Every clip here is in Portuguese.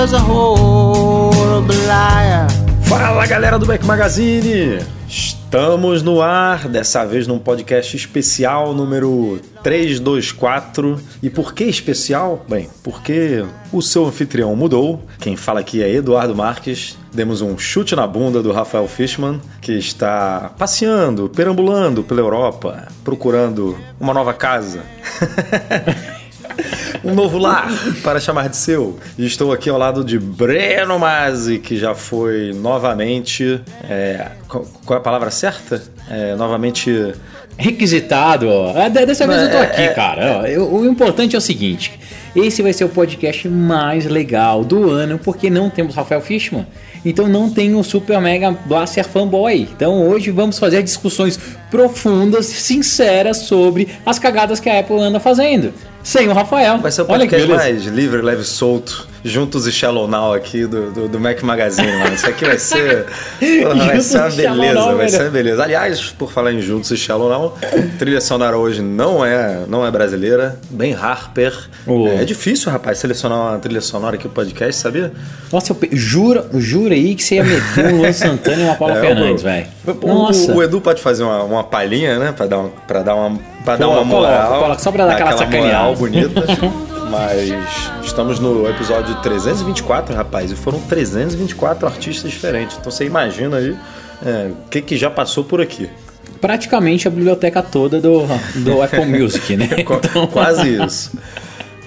was a horrible liar. Fala galera do Mac Magazine! Estamos no ar, dessa vez num podcast especial número 324. E por que especial? Bem, porque o seu anfitrião mudou. Quem fala aqui é Eduardo Marques. Demos um chute na bunda do Rafael Fishman, que está passeando, perambulando pela Europa, procurando uma nova casa. um novo lar para chamar de seu. E estou aqui ao lado de Breno Mazzi, que já foi novamente. é, qual é a palavra certa? É, novamente. Requisitado, de- Dessa vez eu tô É, aqui, é, cara. O importante é o seguinte: esse vai ser o podcast mais legal do ano, porque não temos Rafael Fishman. Então não tem o Super Mega Blaster Fanboy. Então hoje vamos fazer discussões profundas, sinceras sobre as cagadas que a Apple anda fazendo. Sem o Rafael. Vai ser o podcast mais livre, leve solto, juntos e Shallow Now aqui do, do, do Mac Magazine, mano. Isso aqui vai ser. Porra, vai ser uma beleza, Now, vai ser uma beleza. Aliás, por falar em juntos e Shallow Now, trilha sonora hoje não é, não é brasileira, bem Harper. Oh. É difícil, rapaz, selecionar uma trilha sonora aqui pro podcast, sabia? Nossa, eu pe- jura, jura aí que você ia meter um Luan Santana e uma Paula É, Fernandes, velho. o- Nossa. O, Edu pode fazer uma, uma palhinha, né? Pra dar, um, pra dar uma, pra dar Coloca, uma moral. coloca, coloca, só pra dar aquela moral sacaneada. bonita. Mas estamos no episódio 324, rapaz. E foram 324 artistas diferentes. Então você imagina aí é, o que, que já passou por aqui. praticamente a biblioteca toda do, do Apple Music, né? Então, Quase isso.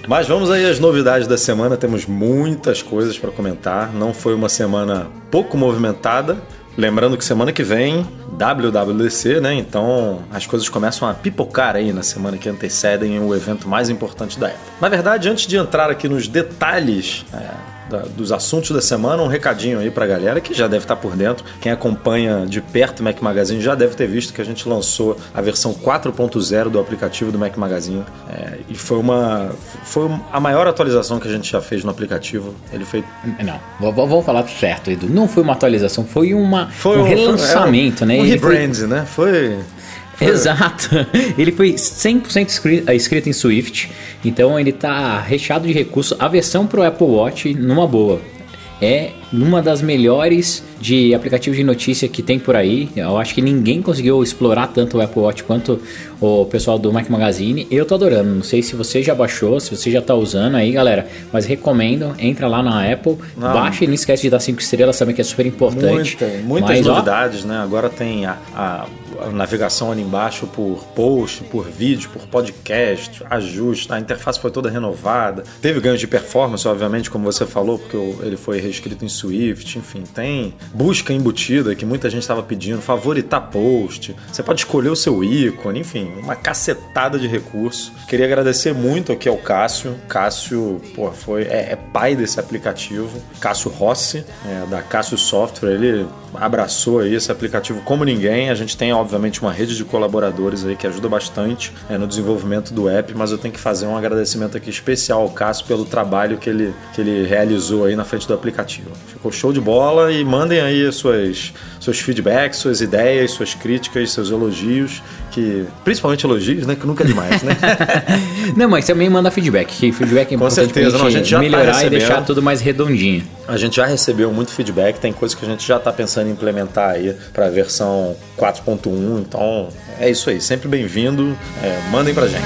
Mas vamos aí às novidades da semana. Temos muitas coisas para comentar. Não foi uma semana pouco movimentada. Lembrando que semana que vem, WWDC, né? Então as coisas começam a pipocar aí na semana que antecedem o evento mais importante da Apple. Na verdade, antes de entrar aqui nos detalhes é, da- dos assuntos da semana, um recadinho aí pra galera que já deve estar por dentro. Quem acompanha de perto o Mac Magazine já deve ter visto que a gente lançou a versão 4.0 do aplicativo do Mac Magazine. É, e foi uma. Foi a maior atualização que a gente já fez no aplicativo. Ele foi. não, v- v- vamos falar certo, Edu. Não foi uma atualização, foi, uma, Foi um relançamento, foi- né? Um Ele foi- rebrand, né? Foi. Exato. Ele foi 100% escri- eh, escrito em Swift, então ele tá recheado de recursos. A versão pro Apple Watch, numa boa, é uma das melhores de aplicativos de notícia que tem por aí. Eu acho que ninguém conseguiu explorar tanto o Apple Watch quanto o pessoal do Mac Magazine. Eu tô adorando. Não sei se você já baixou, se você já tá usando aí, galera, mas recomendo, entra lá na Apple, Não. baixa e não esquece de dar 5 estrelas também, que é super importante. Muita, muitas Mas, ó, novidades, né? Agora tem a, a- a navegação ali embaixo por post, por vídeo, por podcast, ajuste, a interface foi toda renovada. Teve ganho de performance, obviamente, como você falou, porque ele foi reescrito em Swift, enfim, tem busca embutida que muita gente estava pedindo, favoritar post, você pode escolher o seu ícone, enfim, uma cacetada de recurso. Queria agradecer muito aqui ao Cássio. Cássio, pô, foi, é, é pai desse aplicativo, Cássio Rossi, é, da Cássio Software, ele abraçou aí esse aplicativo como ninguém. A gente tem, obviamente, uma rede de colaboradores aí que ajuda bastante é, no desenvolvimento do app, mas eu tenho que fazer um agradecimento aqui especial ao Cássio pelo trabalho que ele, que ele realizou aí na frente do aplicativo. Ficou show de bola e mandem aí suas, seus feedbacks, suas ideias, suas críticas, seus elogios, que principalmente elogios, né? Que nunca é demais, né? Não, mas também manda feedback, que feedback é Com importante certeza, pra não, a gente gente já tá melhorar e recebendo. deixar tudo mais redondinho. A gente já recebeu muito feedback, tem coisas que a gente já está pensando em implementar aí para a versão 4.1, então é isso aí, sempre bem-vindo, é, mandem pra gente.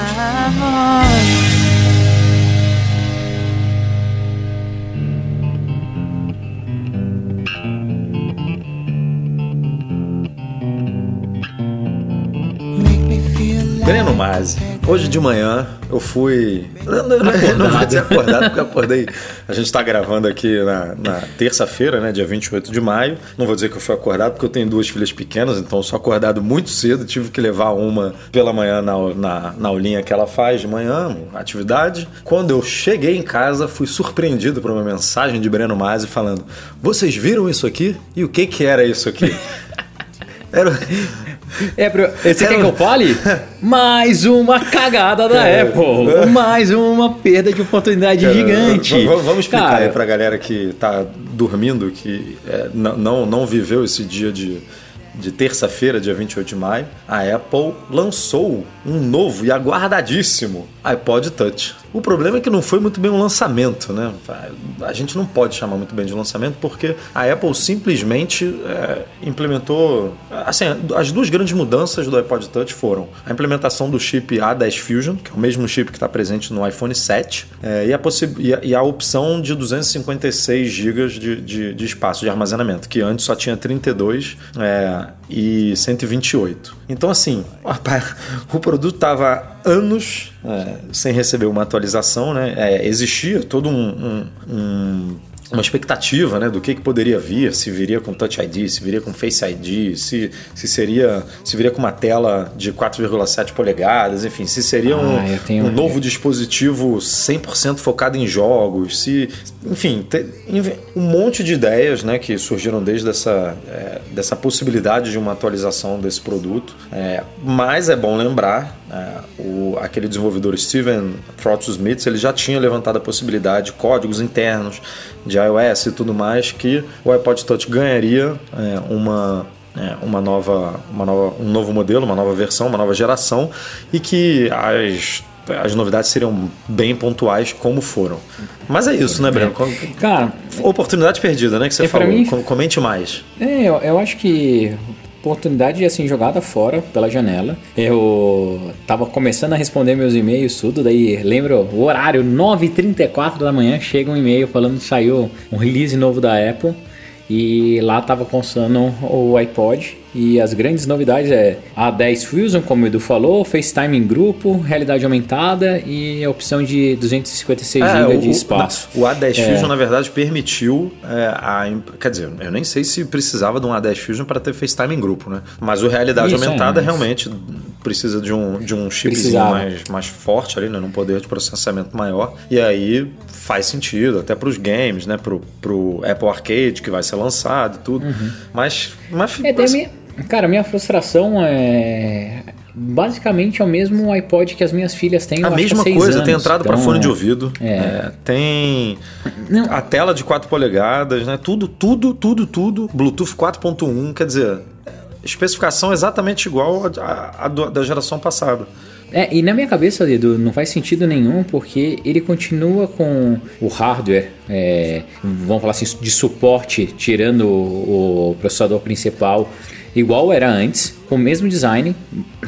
Masi, hoje de manhã eu fui. Não, não, não vou dizer acordado, porque eu acordei. A gente tá gravando aqui na, na terça-feira, né? Dia 28 de maio. Não vou dizer que eu fui acordado, porque eu tenho duas filhas pequenas, então eu sou acordado muito cedo. Tive que levar uma pela manhã na, na, na aulinha que ela faz de manhã, atividade. Quando eu cheguei em casa, fui surpreendido por uma mensagem de Breno Masi falando: Vocês viram isso aqui? E o que que era isso aqui? Era... É, pro... Você Era... quer que eu fale? Mais uma cagada da. Apple. Mais uma perda de oportunidade Cara, gigante. Vamos explicar Cara... aí pra galera que tá dormindo, que é, não, não viveu esse dia de de terça-feira, dia 28 de maio, a Apple lançou um novo e aguardadíssimo iPod Touch. O problema é que não foi muito bem um lançamento, né? A gente não pode chamar muito bem de lançamento porque a Apple simplesmente é, implementou. Assim, as duas grandes mudanças do iPod Touch foram a implementação do chip A10 Fusion, que é o mesmo chip que está presente no iPhone 7, é, e, a e, a, e, a opção de 256 GB de, de, de, espaço de armazenamento, que antes só tinha 32 é, e 128. Então, assim, o produto estava anos é, sem receber uma atualização, né? É, existia todo um, um, um uma expectativa né, do que, que poderia vir, se viria com Touch ID, se viria com Face ID, se, se seria se viria com uma tela de 4,7 polegadas, enfim, se seria ah, um, um novo dispositivo 100% focado em jogos, se enfim, te, um monte de ideias né, que surgiram desde essa, é, dessa possibilidade de uma atualização desse produto, é, mas é bom lembrar é, o, aquele desenvolvedor Steven Trotz-Smith ele já tinha levantado a possibilidade de códigos internos de iOS e tudo mais que o iPod Touch ganharia é, uma é, uma nova, uma nova, um novo modelo, uma nova versão, uma nova geração e que as as novidades seriam bem pontuais como foram. Mas é isso, né, Breno? Cara, oportunidade perdida, né, que você é, falou. Mim, Comente mais. É, eu, eu acho que oportunidade assim jogada fora pela janela. Eu tava começando a responder meus e-mails tudo, daí lembro o horário 9h34 da manhã chega um e-mail falando que saiu um release novo da Apple e lá tava constando o iPod e as grandes novidades é a 10 Fusion, como o Edu falou, FaceTime em grupo, realidade aumentada e a opção de 256 é, GB de espaço. o A10 é. Fusion, na verdade, permitiu é, a. Quer dizer, eu nem sei se precisava de um A10 Fusion para ter FaceTime em grupo, né? Mas o realidade Isso, aumentada é, mas... realmente precisa de um, de um chipzinho mais, mais forte ali, né? Num poder de processamento maior. E aí faz sentido, até para os games, né? Pro, pro Apple Arcade que vai ser lançado e tudo. Uhum. Mas. mas, é, mas... Cara, minha frustração é basicamente é o mesmo iPod que as minhas filhas têm. A mesma coisa, anos. tem entrada então, para fone de ouvido, é. É, tem Não. a tela de 4 polegadas, né? Tudo, tudo, tudo, tudo. Bluetooth 4.1, quer dizer, especificação exatamente igual à da geração passada. É, e na minha cabeça, Edu, não faz sentido nenhum porque ele continua com o hardware, é, vamos falar assim, de suporte, tirando o, o processador principal igual era antes, com o mesmo design,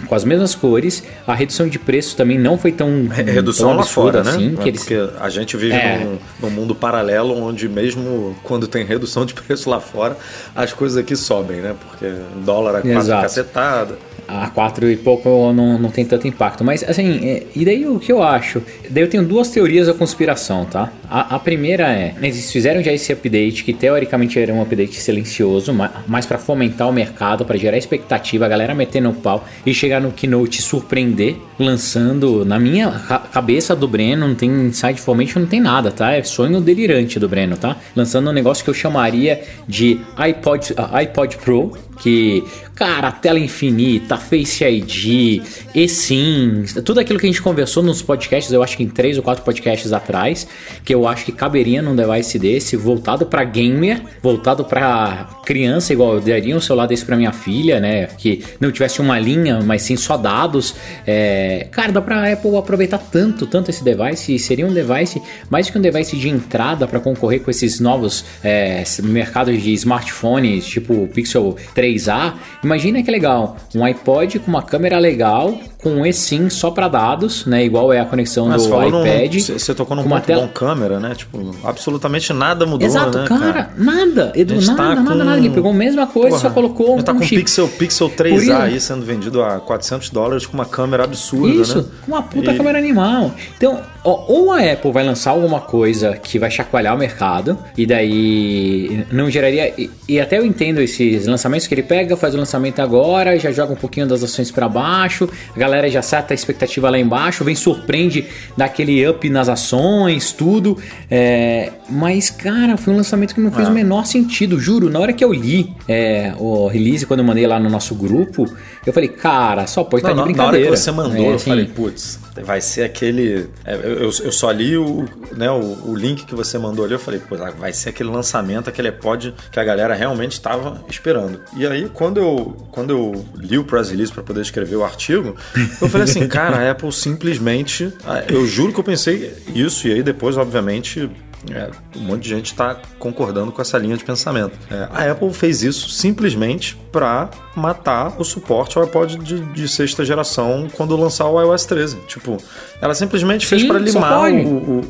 com as mesmas cores. A redução de preço também não foi tão. Redução tão lá fora, né? assim, né? Que eles... Porque a gente vive é. num, num, mundo paralelo onde, mesmo quando tem redução de preço lá fora, as coisas aqui sobem, né? Porque dólar é quase cacetada a 4 e pouco não, não tem tanto impacto. Mas assim, é, e daí o que eu acho? Daí eu tenho duas teorias da conspiração, tá? A, a, primeira é, eles fizeram já esse update que teoricamente era um update silencioso, mais para fomentar o mercado, para gerar expectativa, a galera meter no pau e chegar no keynote surpreender, lançando na minha cabeça do Breno, não tem inside formation, não tem nada, tá? É sonho delirante do Breno, tá? Lançando um negócio que eu chamaria de iPod, uh, iPod Pro, que, cara, tela infinita, Face ID, sim tudo aquilo que a gente conversou nos podcasts, eu acho que em três ou quatro podcasts atrás, que eu acho que caberia num device desse, voltado para gamer, voltado para criança, igual eu daria um celular desse para minha filha, né, que não tivesse uma linha, mas sim só dados. É, cara, dá pra Apple aproveitar tanto, tanto esse device, e seria um device mais que um device de entrada para concorrer com esses novos é, mercados de smartphones, tipo o Pixel 3 3A, imagina que legal, um iPod com uma câmera legal, com um eSIM só para dados, né? Igual é a conexão Mas do iPad. Você tocou num ponto tela- bom câmera, né? Tipo, absolutamente nada mudou, Exato, né, cara, nada, Edu, gente nada, tá nada, com- nada. Ele pegou a mesma coisa, Porra, só colocou tá um com o chip. Pixel, Pixel Por 3A isso- aí sendo vendido a 400 dólares com uma câmera absurda, Isso, né? com uma puta E- câmera animal. Então, ó, ou a Apple vai lançar alguma coisa que vai chacoalhar o mercado, e daí não geraria. E, e até eu entendo esses lançamentos que ele pega, faz o lançamento agora, já joga um pouquinho das ações pra baixo, a galera já seta a expectativa lá embaixo, vem surpreende daquele up nas ações, tudo. É, mas, cara, foi um lançamento que não É. fez o menor sentido, juro. Na hora que eu li é, o release, quando eu mandei lá no nosso grupo, eu falei, cara, só pode estar Não, de na, na hora brincadeira. que você mandou, É, eu assim, falei, putz, vai ser aquele. é, eu, eu- só li o, né, o, o link que você mandou ali, eu falei, pô, vai ser aquele lançamento, aquele iPod que a galera realmente estava esperando. E aí, quando eu, quando eu li o press release para poder escrever o artigo, eu falei assim, cara, a Apple simplesmente. ah, Eu juro que eu pensei isso, e aí depois, obviamente. É, um monte de gente está concordando com essa linha de pensamento. É, a Apple fez isso simplesmente para matar o suporte ao iPod de, de sexta geração quando lançar o iOS 13. Tipo, ela simplesmente fez Sim, para só limar o, o,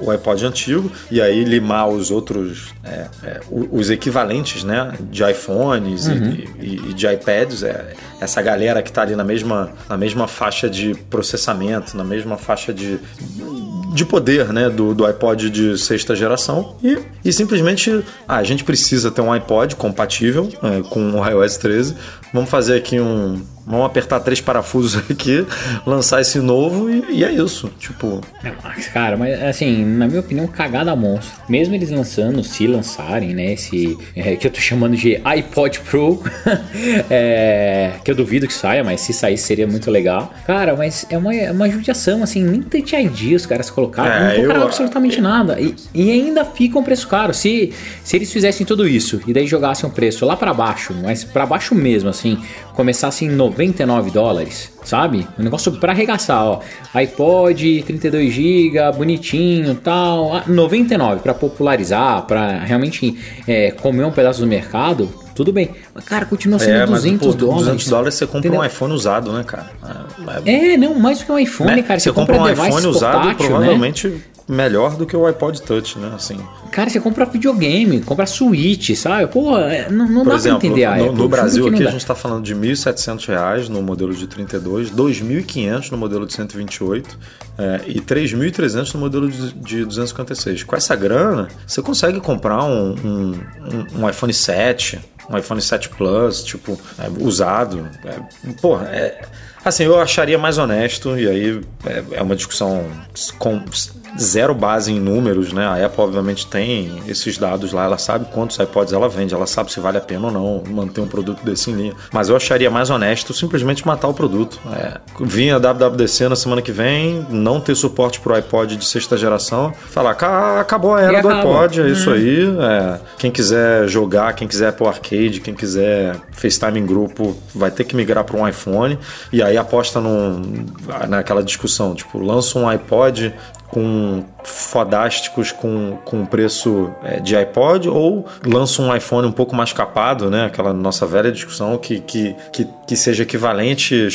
o, o iPod antigo e aí limar os outros, é, é, os equivalentes, né, de iPhones e- Uhum. e, e de iPads. É, essa galera que está ali na mesma, na mesma faixa de processamento, na mesma faixa de de poder né, do, do iPod de sexta geração e, e simplesmente ah, a gente precisa ter um iPod compatível é, com o iOS 13. Vamos fazer aqui um. Vamos apertar três parafusos aqui, lançar esse novo e, e é isso. Tipo, mas, Cara, mas assim, na minha opinião, cagada monstro. Mesmo eles lançando, se lançarem, né? Esse é, que eu tô chamando de iPod Pro, é, que eu duvido que saia, mas se sair seria muito legal. Cara, mas é uma, é uma judiação, assim, nem Touch ID os caras colocaram, É, não colocaram eu- absolutamente nada. E, e ainda fica um preço caro. Se, se eles fizessem tudo isso e daí jogassem o preço lá pra baixo, mas pra baixo mesmo, assim, começasse em 99 dólares, sabe? Um negócio pra arregaçar, ó. iPod 32 GB, bonitinho, tal, ah, 99 pra popularizar, pra realmente é, comer um pedaço do mercado. Tudo bem, mas cara, continua sendo é, mas 200 pô, dólares. 200 dólares você compra entendeu? um iPhone usado, né, cara? É, É, não, mais do que um iPhone, né? cara. você Você, compra um device iPhone usado portátil, né? provavelmente melhor do que o iPod Touch, né? Assim, Cara, você compra videogame, compra Switch, sabe? Pô, é, não, não Por dá exemplo, pra entender a no, Apple. no Brasil aqui a dá. gente está falando de 1.700 reais no modelo de 32, R$ 2.500 no modelo de 128 é, e R$ 3.300 no modelo de, de 256. Com essa grana, você consegue comprar um, um, um- um iPhone 7, um iPhone 7 Plus, tipo, é, usado. É, porra, é, assim, eu acharia mais honesto, e aí é, é uma discussão com zero base em números, né? A Apple obviamente tem esses dados lá, ela sabe quantos iPods ela vende, ela sabe se vale a pena ou não manter um produto desse em linha. Mas eu acharia mais honesto simplesmente matar o produto. É, vinha a WWDC na semana que vem, não ter suporte pro iPod de sexta geração, falar, "Ca- acabou a era do iPod, é isso aí. é, quem quiser jogar, quem quiser Apple Arcade, quem quiser FaceTime em grupo, vai ter que migrar para um iPhone. E aí aposta num, naquela discussão, tipo, lança um iPod com fodásticos com, com preço é, de iPod ou lança um iPhone um pouco mais capado, né? Aquela nossa velha discussão que, que, que, que seja equivalente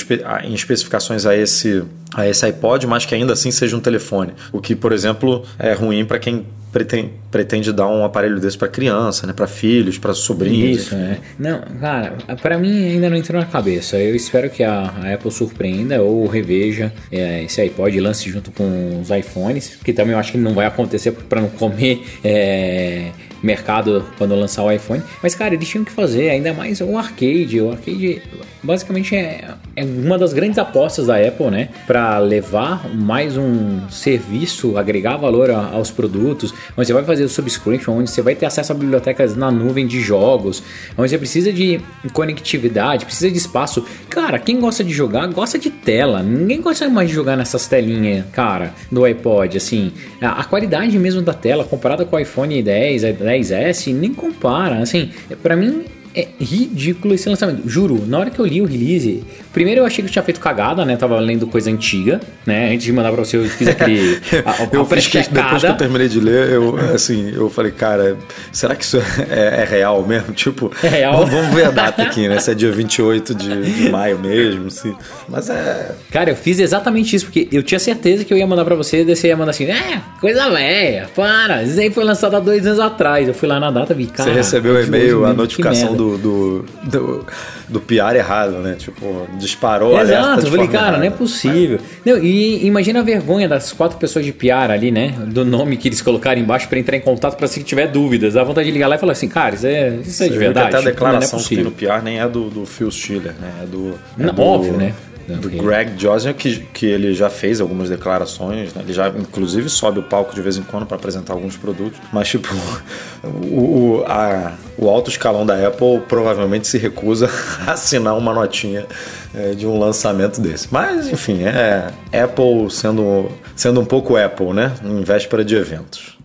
em especificações a esse, a esse iPod, mas que ainda assim seja um telefone. O que, por exemplo, é ruim para quem pretende, pretende dar um aparelho desse para criança, né? Para filhos, para sobrinhos. Isso, é. Não, cara, pra mim ainda não entrou na cabeça. Eu espero que a, a Apple surpreenda ou reveja é, esse iPod e lance junto com os iPhones, que também eu acho que não vai acontecer pra não comer é, mercado quando lançar o iPhone. Mas, cara, eles tinham que fazer ainda mais o arcade. O arcade basicamente é, é uma das grandes apostas da Apple, né? Pra levar mais um serviço, agregar valor a- aos produtos, onde você vai fazer o subscription, onde você vai ter acesso a bibliotecas na nuvem de jogos, onde você precisa de conectividade, precisa de espaço. Cara, quem gosta de jogar, gosta de tela. Ninguém gosta mais de jogar nessas telinhas, cara, do iPod, assim. A, a qualidade mesmo da tela, comparada com o iPhone 10, 10S, nem compara. Assim, pra mim, é ridículo esse lançamento. Juro, na hora que eu li o release, primeiro eu achei que eu tinha feito cagada, né? Tava lendo coisa antiga, né? Antes de mandar pra você, eu fiz aquele. A, a eu fiz que, depois que eu terminei de ler, eu assim, eu falei, cara, será que isso é, é real mesmo? Tipo, é real. Vamos, ver a data aqui, né? Se é dia 28 de, de maio mesmo, se... mas é. Cara, eu fiz exatamente isso, porque eu tinha certeza que eu ia mandar pra você, e você ia mandar assim, é, coisa velha, para, isso aí foi lançado há dois anos atrás. Eu fui lá na data e vi, cara. Você recebeu o e-mail, a notificação do, do, do, do PR errado, né? Tipo, disparou Exato, alerta. eu falei, cara, errada. não é possível. Não, e imagina a vergonha das quatro pessoas de PR ali, né? Do nome que eles colocaram embaixo para entrar em contato para se tiver dúvidas. Dá vontade de ligar lá e falar assim, cara, isso é, isso é de verdade. Até a declaração não é que tem no PR nem é do, do Phil Schiller, né? É do. É não, do, óbvio, né? Do Greg Josniak, que, que ele já fez algumas declarações, né? ele já inclusive sobe o palco de vez em quando para apresentar alguns produtos, mas tipo, o, o, a, o alto escalão da Apple provavelmente se recusa a assinar uma notinha é, de um lançamento desse. Mas enfim, é Apple sendo, sendo um pouco Apple, né? Em véspera de eventos.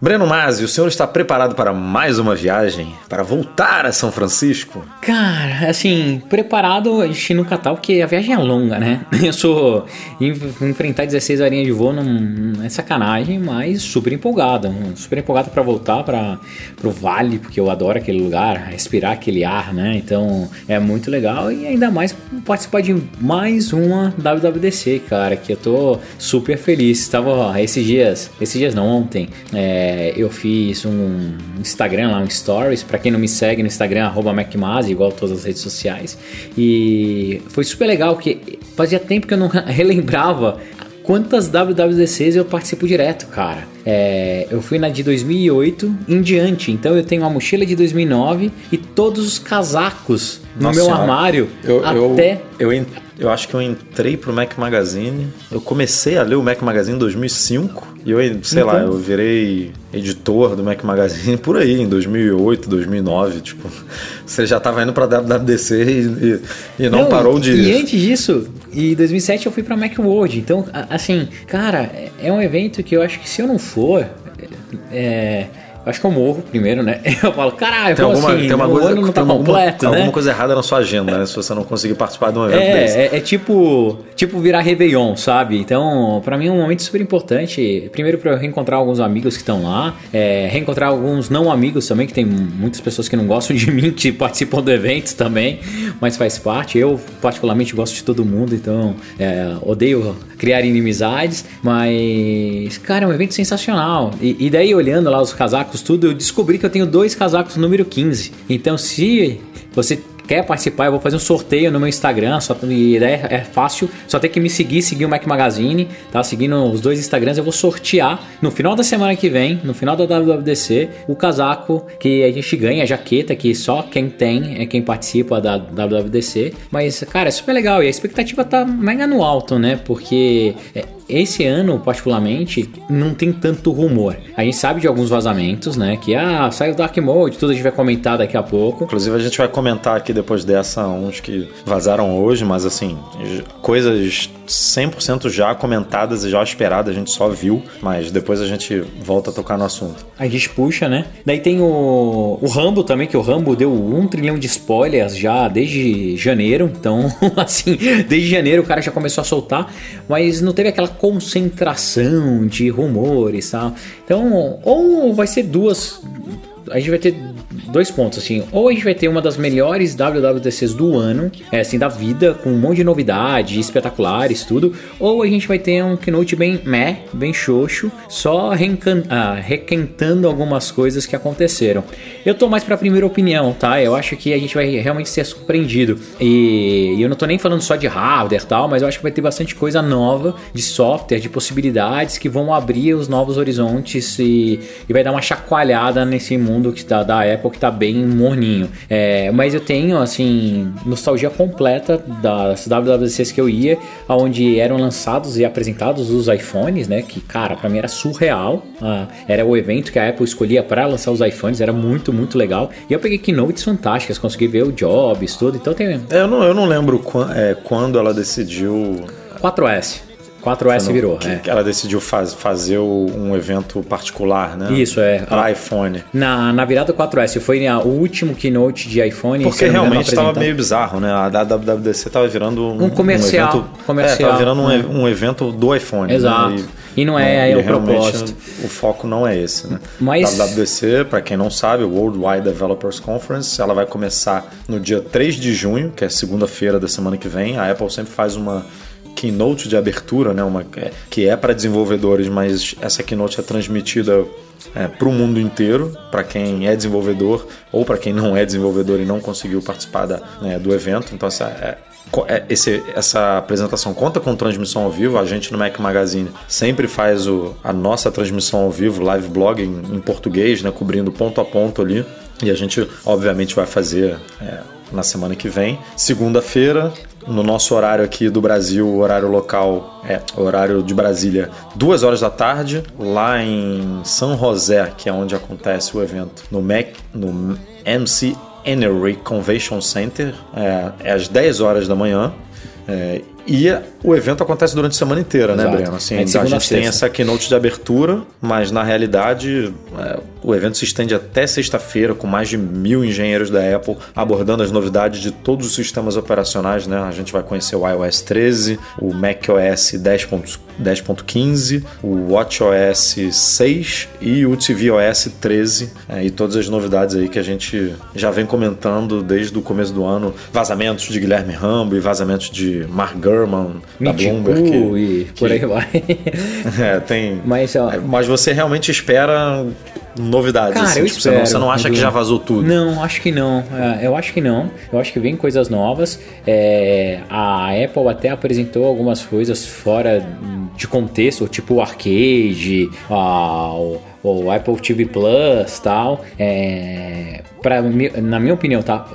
Breno Masi, o senhor está preparado para mais uma viagem? Para voltar a São Francisco? Cara, assim, preparado a gente nunca tá, porque a viagem é longa, né? Eu sou. Enfrentar 16 horinhas de voo não é sacanagem, mas super empolgado. Super empolgado para voltar para o vale, porque eu adoro aquele lugar, respirar aquele ar, né? Então é muito legal e ainda mais participar de mais uma WWDC, cara, que eu tô super feliz. Estava esses dias, esses dias não, ontem. É, é, eu fiz um Instagram lá, um Stories. Para quem não me segue no Instagram, arroba MacMaz, igual todas as redes sociais. E foi super legal, porque fazia tempo que eu não relembrava quantas WWDCs eu participo direto, cara. É, eu fui na de 2008 em diante, então eu tenho uma mochila de 2009 e todos os casacos no Nossa meu senhora. armário eu, até... Eu, eu, eu acho que eu entrei pro Mac Magazine. Eu comecei a ler o Mac Magazine em 2005. E eu, sei então... lá, eu virei editor do Mac Magazine por aí, em 2008, 2009. Tipo, você já tava indo pra WWDC e, e, e não, não, parou de. E antes disso, em 2007 eu fui pra Macworld. Então, assim, cara, é um evento que eu acho que se eu não for. É, Acho que eu morro primeiro, né? Eu falo, caralho, tem alguma, assim? tem uma coisa, ano não tá completo, alguma, né? Alguma coisa errada na sua agenda, né? Se você não conseguir participar de um evento é, desse. É, é tipo, tipo virar Réveillon, sabe? Então, para mim é um momento super importante. Primeiro para eu reencontrar alguns amigos que estão lá, é, reencontrar alguns não amigos também, que tem muitas pessoas que não gostam de mim, que participam do evento também, mas faz parte. Eu, particularmente, gosto de todo mundo, então é, odeio criar inimizades, mas, cara, é um evento sensacional. E, e daí, olhando lá os casacos, tudo, eu descobri que eu tenho dois casacos número 15. Então, se você quer participar, eu vou fazer um sorteio no meu Instagram, só e é, é fácil, só tem que me seguir, seguir o Mac Magazine, tá? Seguindo os dois Instagrams, eu vou sortear no final da semana que vem, no final da WWDC, o casaco que a gente ganha, a jaqueta que só quem tem é quem participa da WWDC. Mas, cara, é super legal e a expectativa tá mega no alto, né? Porque é, esse ano, particularmente, não tem tanto rumor. A gente sabe de alguns vazamentos, né? Que ah, saiu Dark Mode, tudo a gente vai comentar daqui a pouco. Inclusive, a gente vai comentar aqui depois dessa uns que vazaram hoje, mas assim, coisas 100% já comentadas e já esperadas, a gente só viu, mas depois a gente volta a tocar no assunto. A gente puxa, né? Daí tem o, o Rambo também, que o Rambo deu um trilhão de spoilers já desde janeiro, então, assim, desde janeiro o cara já começou a soltar, mas não teve aquela concentração de rumores, tá? Então, ou vai ser duas a gente vai ter dois pontos, assim. Ou a gente vai ter uma das melhores WWDCs do ano, é, assim, da vida, com um monte de novidade, espetaculares, tudo. Ou a gente vai ter um keynote bem meh, bem xoxo, só ah, requentando algumas coisas que aconteceram. Eu tô mais pra primeira opinião, tá? Eu acho que a gente vai realmente ser surpreendido. E, e eu não tô nem falando só de hardware e tal, mas eu acho que vai ter bastante coisa nova de software, de possibilidades que vão abrir os novos horizontes e, e vai dar uma chacoalhada nesse mundo que tá da Apple que tá bem morninho. É, mas eu tenho, assim, nostalgia completa das WWDCs que eu ia, onde eram lançados e apresentados os iPhones, né? Que, cara, para mim era surreal. Ah, era o evento que a Apple escolhia para lançar os iPhones, era muito, muito legal. E eu peguei keynotes fantásticas, consegui ver o Jobs, tudo. Então tem. É, eu, não, eu não lembro quando, é, quando ela decidiu. 4S. 4S no- virou, que, é. ela decidiu faz, fazer o- um evento particular, né? Isso, é. Para iPhone. Na, na virada 4S, foi a- o último keynote de iPhone. Porque não realmente estava meio bizarro, né? A WWDC estava virando um, Um comercial, evento, comercial, É, virando um, né? e- um evento do iPhone. Exato. Né? E não é e o realmente propósito. O foco não é esse, né? Mas- WWDC, para quem não sabe, o Worldwide Developers Conference, ela vai começar no dia 3 de junho, que é segunda-feira da semana que vem. A Apple sempre faz uma keynote de abertura, né? Uma, é, que é para desenvolvedores, mas essa keynote é transmitida para o mundo inteiro, para quem é desenvolvedor ou para quem não é desenvolvedor e não conseguiu participar da, né, do evento. Então, essa, é, é, esse- essa apresentação conta com transmissão ao vivo. A gente no Mac Magazine sempre faz o, a nossa transmissão ao vivo, live blog em, em português, né, cobrindo ponto a ponto ali. E a gente, obviamente, vai fazer é, na semana que vem. Segunda-feira, no nosso horário aqui do Brasil, horário local, é, horário de Brasília, duas horas da tarde, lá em São José, que é onde acontece o evento, no, Mac, no MC Enery Convention Center, é, é às 10 horas da manhã. É, e o evento acontece durante a semana inteira, né, Exato. Breno? Assim, É a gente tem essa keynote de abertura, mas na realidade é, o evento se estende até sexta-feira com mais de mil engenheiros da Apple abordando as novidades de todos os sistemas operacionais. Né? A gente vai conhecer o iOS 13, o macOS 10.- 10.15, o WatchOS 6 e o tvOS 13 é, e todas as novidades aí que a gente já vem comentando desde o começo do ano. Vazamentos de Guilherme Rambo e vazamentos de Mark Gurman da Bloomberg. Que- e por que- aí vai. é, tem. Mas, ó, Mas você realmente espera novidades? Cara, assim, eu tipo, você, não, espero, você não acha que já vazou tudo? Não, acho que não. É, Eu acho que não. Eu acho que vem coisas novas. É, a Apple até apresentou algumas coisas fora de contexto, tipo o arcade, a- o, o Apple TV Plus tal. É, mi- na minha opinião, tá?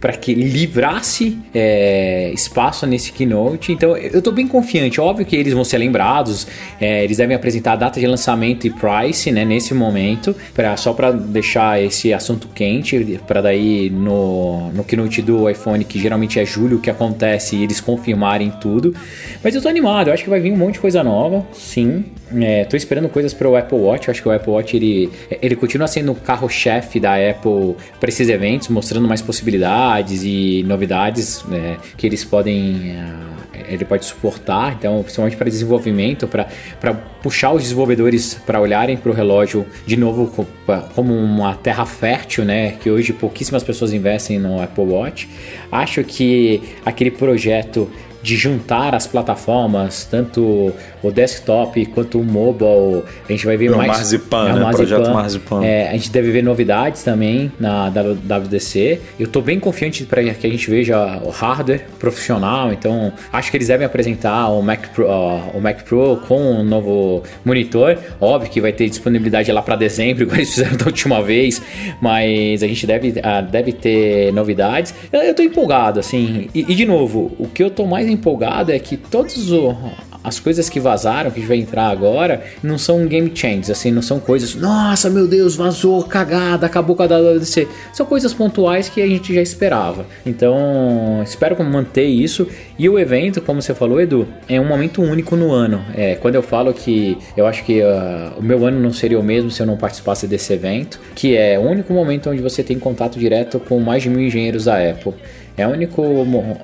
Para que livrasse é, espaço nesse keynote. Então eu tô bem confiante. Óbvio que eles vão ser lembrados. é, eles devem apresentar a data de lançamento e price, né? Nesse momento, pra, só para deixar esse assunto quente, para daí no, no keynote do iPhone, que geralmente é julho que acontece, eles confirmarem tudo. Mas eu tô animado. Eu acho que vai vir um monte de coisa nova. Sim. É, tô esperando coisas para o Apple Watch. Eu acho que o Apple Watch ele, ele continua sendo o carro-chefe da Apple para esses eventos, mostrando mais possibilidades e novidades né, que eles podem. ah, ele pode suportar, então, principalmente para desenvolvimento, para puxar os desenvolvedores para olharem para o relógio de novo co- como uma terra fértil, né? Que hoje pouquíssimas pessoas investem no Apple Watch. Acho que aquele projeto de juntar as plataformas, tanto o desktop quanto o mobile, a gente vai ver É o mais. Marzipan, o né? Projeto Marzipan. É, a gente deve ver novidades também na WWDC. Eu tô bem confiante para que a gente veja o hardware profissional, então acho que eles devem apresentar o Mac Pro, o Mac Pro com um novo monitor. Óbvio que vai ter disponibilidade lá para dezembro, igual eles fizeram da última vez, mas a gente deve, ah, deve ter novidades. Eu, tô empolgado, assim. E, e, de novo, o que eu tô mais empolgado é que todos o, as coisas que vazaram, que a gente vai entrar agora, não são game changes, assim, não são coisas, nossa, meu Deus, vazou, cagada, acabou com a WWDC. São coisas pontuais que a gente já esperava. Então, espero manter isso. E o evento, como você falou, Edu, é um momento único no ano. É, quando eu falo que eu acho que uh, o meu ano não seria o mesmo se eu não participasse desse evento, que é o único momento onde você tem contato direto com mais de mil engenheiros da Apple. É o único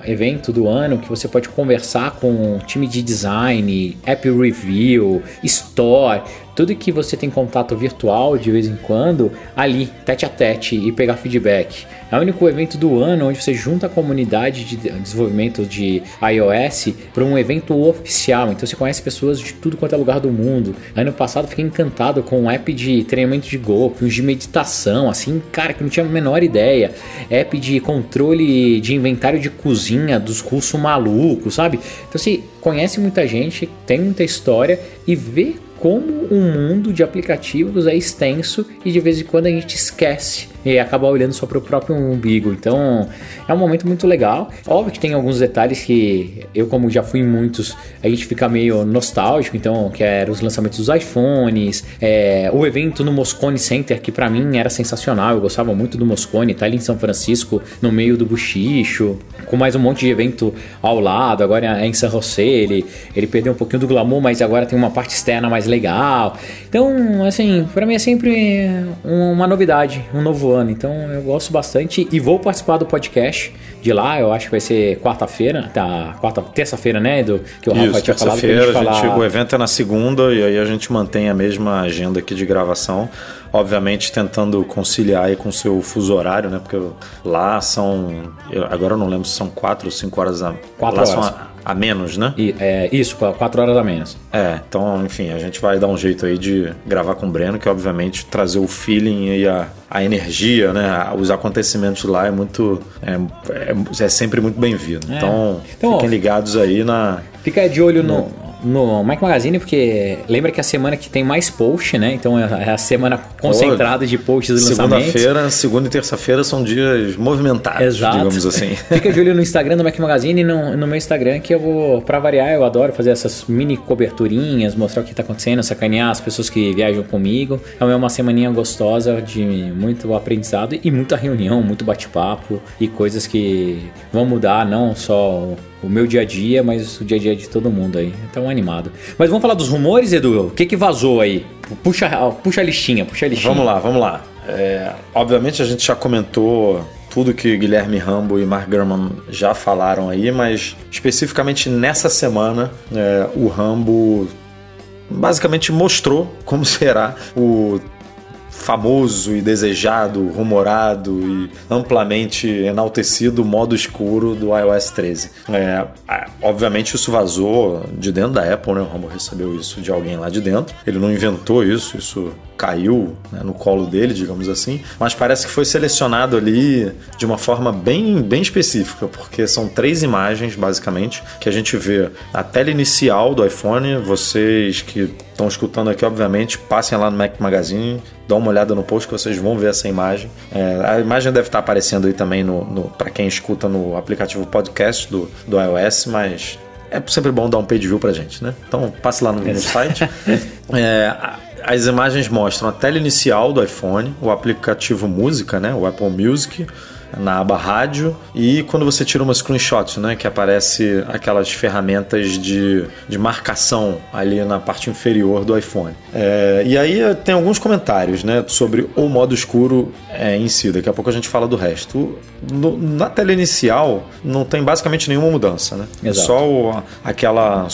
evento do ano que você pode conversar com time de design, app review, store, tudo que você tem contato virtual de vez em quando, ali, tete a tete e pegar feedback. É o único evento do ano onde você junta a comunidade de desenvolvimento de iOS para um evento oficial. Então você conhece pessoas de tudo quanto é lugar do mundo. Ano passado fiquei encantado com um app de treinamento de golfe, de meditação, assim, cara, que não tinha a menor ideia. App de controle de inventário de cozinha dos russos malucos, sabe? Então você conhece muita gente, tem muita história e vê como um mundo de aplicativos é extenso e de vez em quando a gente esquece e acabar olhando só pro próprio umbigo. Então é um momento muito legal. Óbvio que tem alguns detalhes que eu, como já fui em muitos, a gente fica meio nostálgico. Então, que eram os lançamentos dos iPhones, é, o evento no Moscone Center, que para mim era sensacional. Eu gostava muito do Moscone, tá ali em São Francisco, no meio do buchicho, com mais um monte de evento ao lado. Agora é em San José, ele, ele perdeu um pouquinho do glamour, mas agora tem uma parte externa mais legal. Então, assim, para mim é sempre uma novidade, um novo ano. Então, eu gosto bastante e vou participar do podcast de lá. Eu acho que vai ser quarta-feira, tá? Quarta, terça-feira, né? Do que o Rafa Isso, tinha falado. terça-feira, gente a gente- falar- o evento é na segunda e aí a gente mantém a mesma agenda aqui de gravação. Obviamente tentando conciliar aí com o seu fuso horário, né? Porque lá são. eu- agora eu não lembro se são quatro ou cinco horas a. Quatro lá são horas. a, a menos, né? E, é, isso, qu- quatro horas a menos. É, então, enfim, a gente vai dar um jeito aí de gravar com o Breno, que obviamente trazer o feeling e a, a energia, né? Os acontecimentos lá é muito. É, é, é sempre muito bem-vindo. É. Então, Então, ó, fiquem ligados aí na. Fica de olho no, no Mike Magazine, porque lembra que é a semana que tem mais post, né? Então é é a semana concentrada de posts e lançamentos. Segunda-feira, segunda e terça-feira são dias movimentados, Exato. digamos assim. Fica de olho no Instagram do Mac Magazine e no, no meu Instagram, que eu vou, pra variar, eu adoro fazer essas mini coberturinhas, mostrar o que tá acontecendo, sacanear as pessoas que viajam comigo. Então é uma semaninha gostosa de muito aprendizado e muita reunião, muito bate-papo e coisas que vão mudar não só o meu dia a dia, mas o dia a dia de todo mundo aí. Então animado. Mas vamos falar dos rumores, Edu? O que que vazou aí? Puxa, puxa a listinha, puxa a listinha. Vamos lá, vamos lá. É, obviamente a gente já comentou tudo que Guilherme Rambo e Mark Gurman já falaram aí, mas especificamente nessa semana é, o Rambo basicamente mostrou como será o famoso e desejado, rumorado e amplamente enaltecido modo escuro do iOS 13. É, obviamente isso vazou de dentro da Apple, né? O Rambo recebeu isso de alguém lá de dentro. Ele não inventou isso, isso caiu né, no colo dele, digamos assim. Mas parece que foi selecionado ali de uma forma bem, bem específica, porque são três imagens, basicamente, que a gente vê a tela inicial do iPhone. Vocês que estão escutando aqui, obviamente, passem lá no Mac Magazine, dão uma olhada no post que vocês vão ver essa imagem. É, a imagem deve estar aparecendo aí também no, no para quem escuta no aplicativo podcast do, do iOS, mas é sempre bom dar um page view pra gente, né? Então passe lá no, no site. É, as imagens mostram a tela inicial do iPhone, o aplicativo música, né? O Apple Music na aba rádio e quando você tira uma screenshot, né, que aparece aquelas ferramentas de, de marcação ali na parte inferior do iPhone. É, e aí tem alguns comentários, né, sobre o modo escuro é, em si. Daqui a pouco a gente fala do resto. No- na tela inicial não tem basicamente nenhuma mudança, né? Exato. Só o- aquela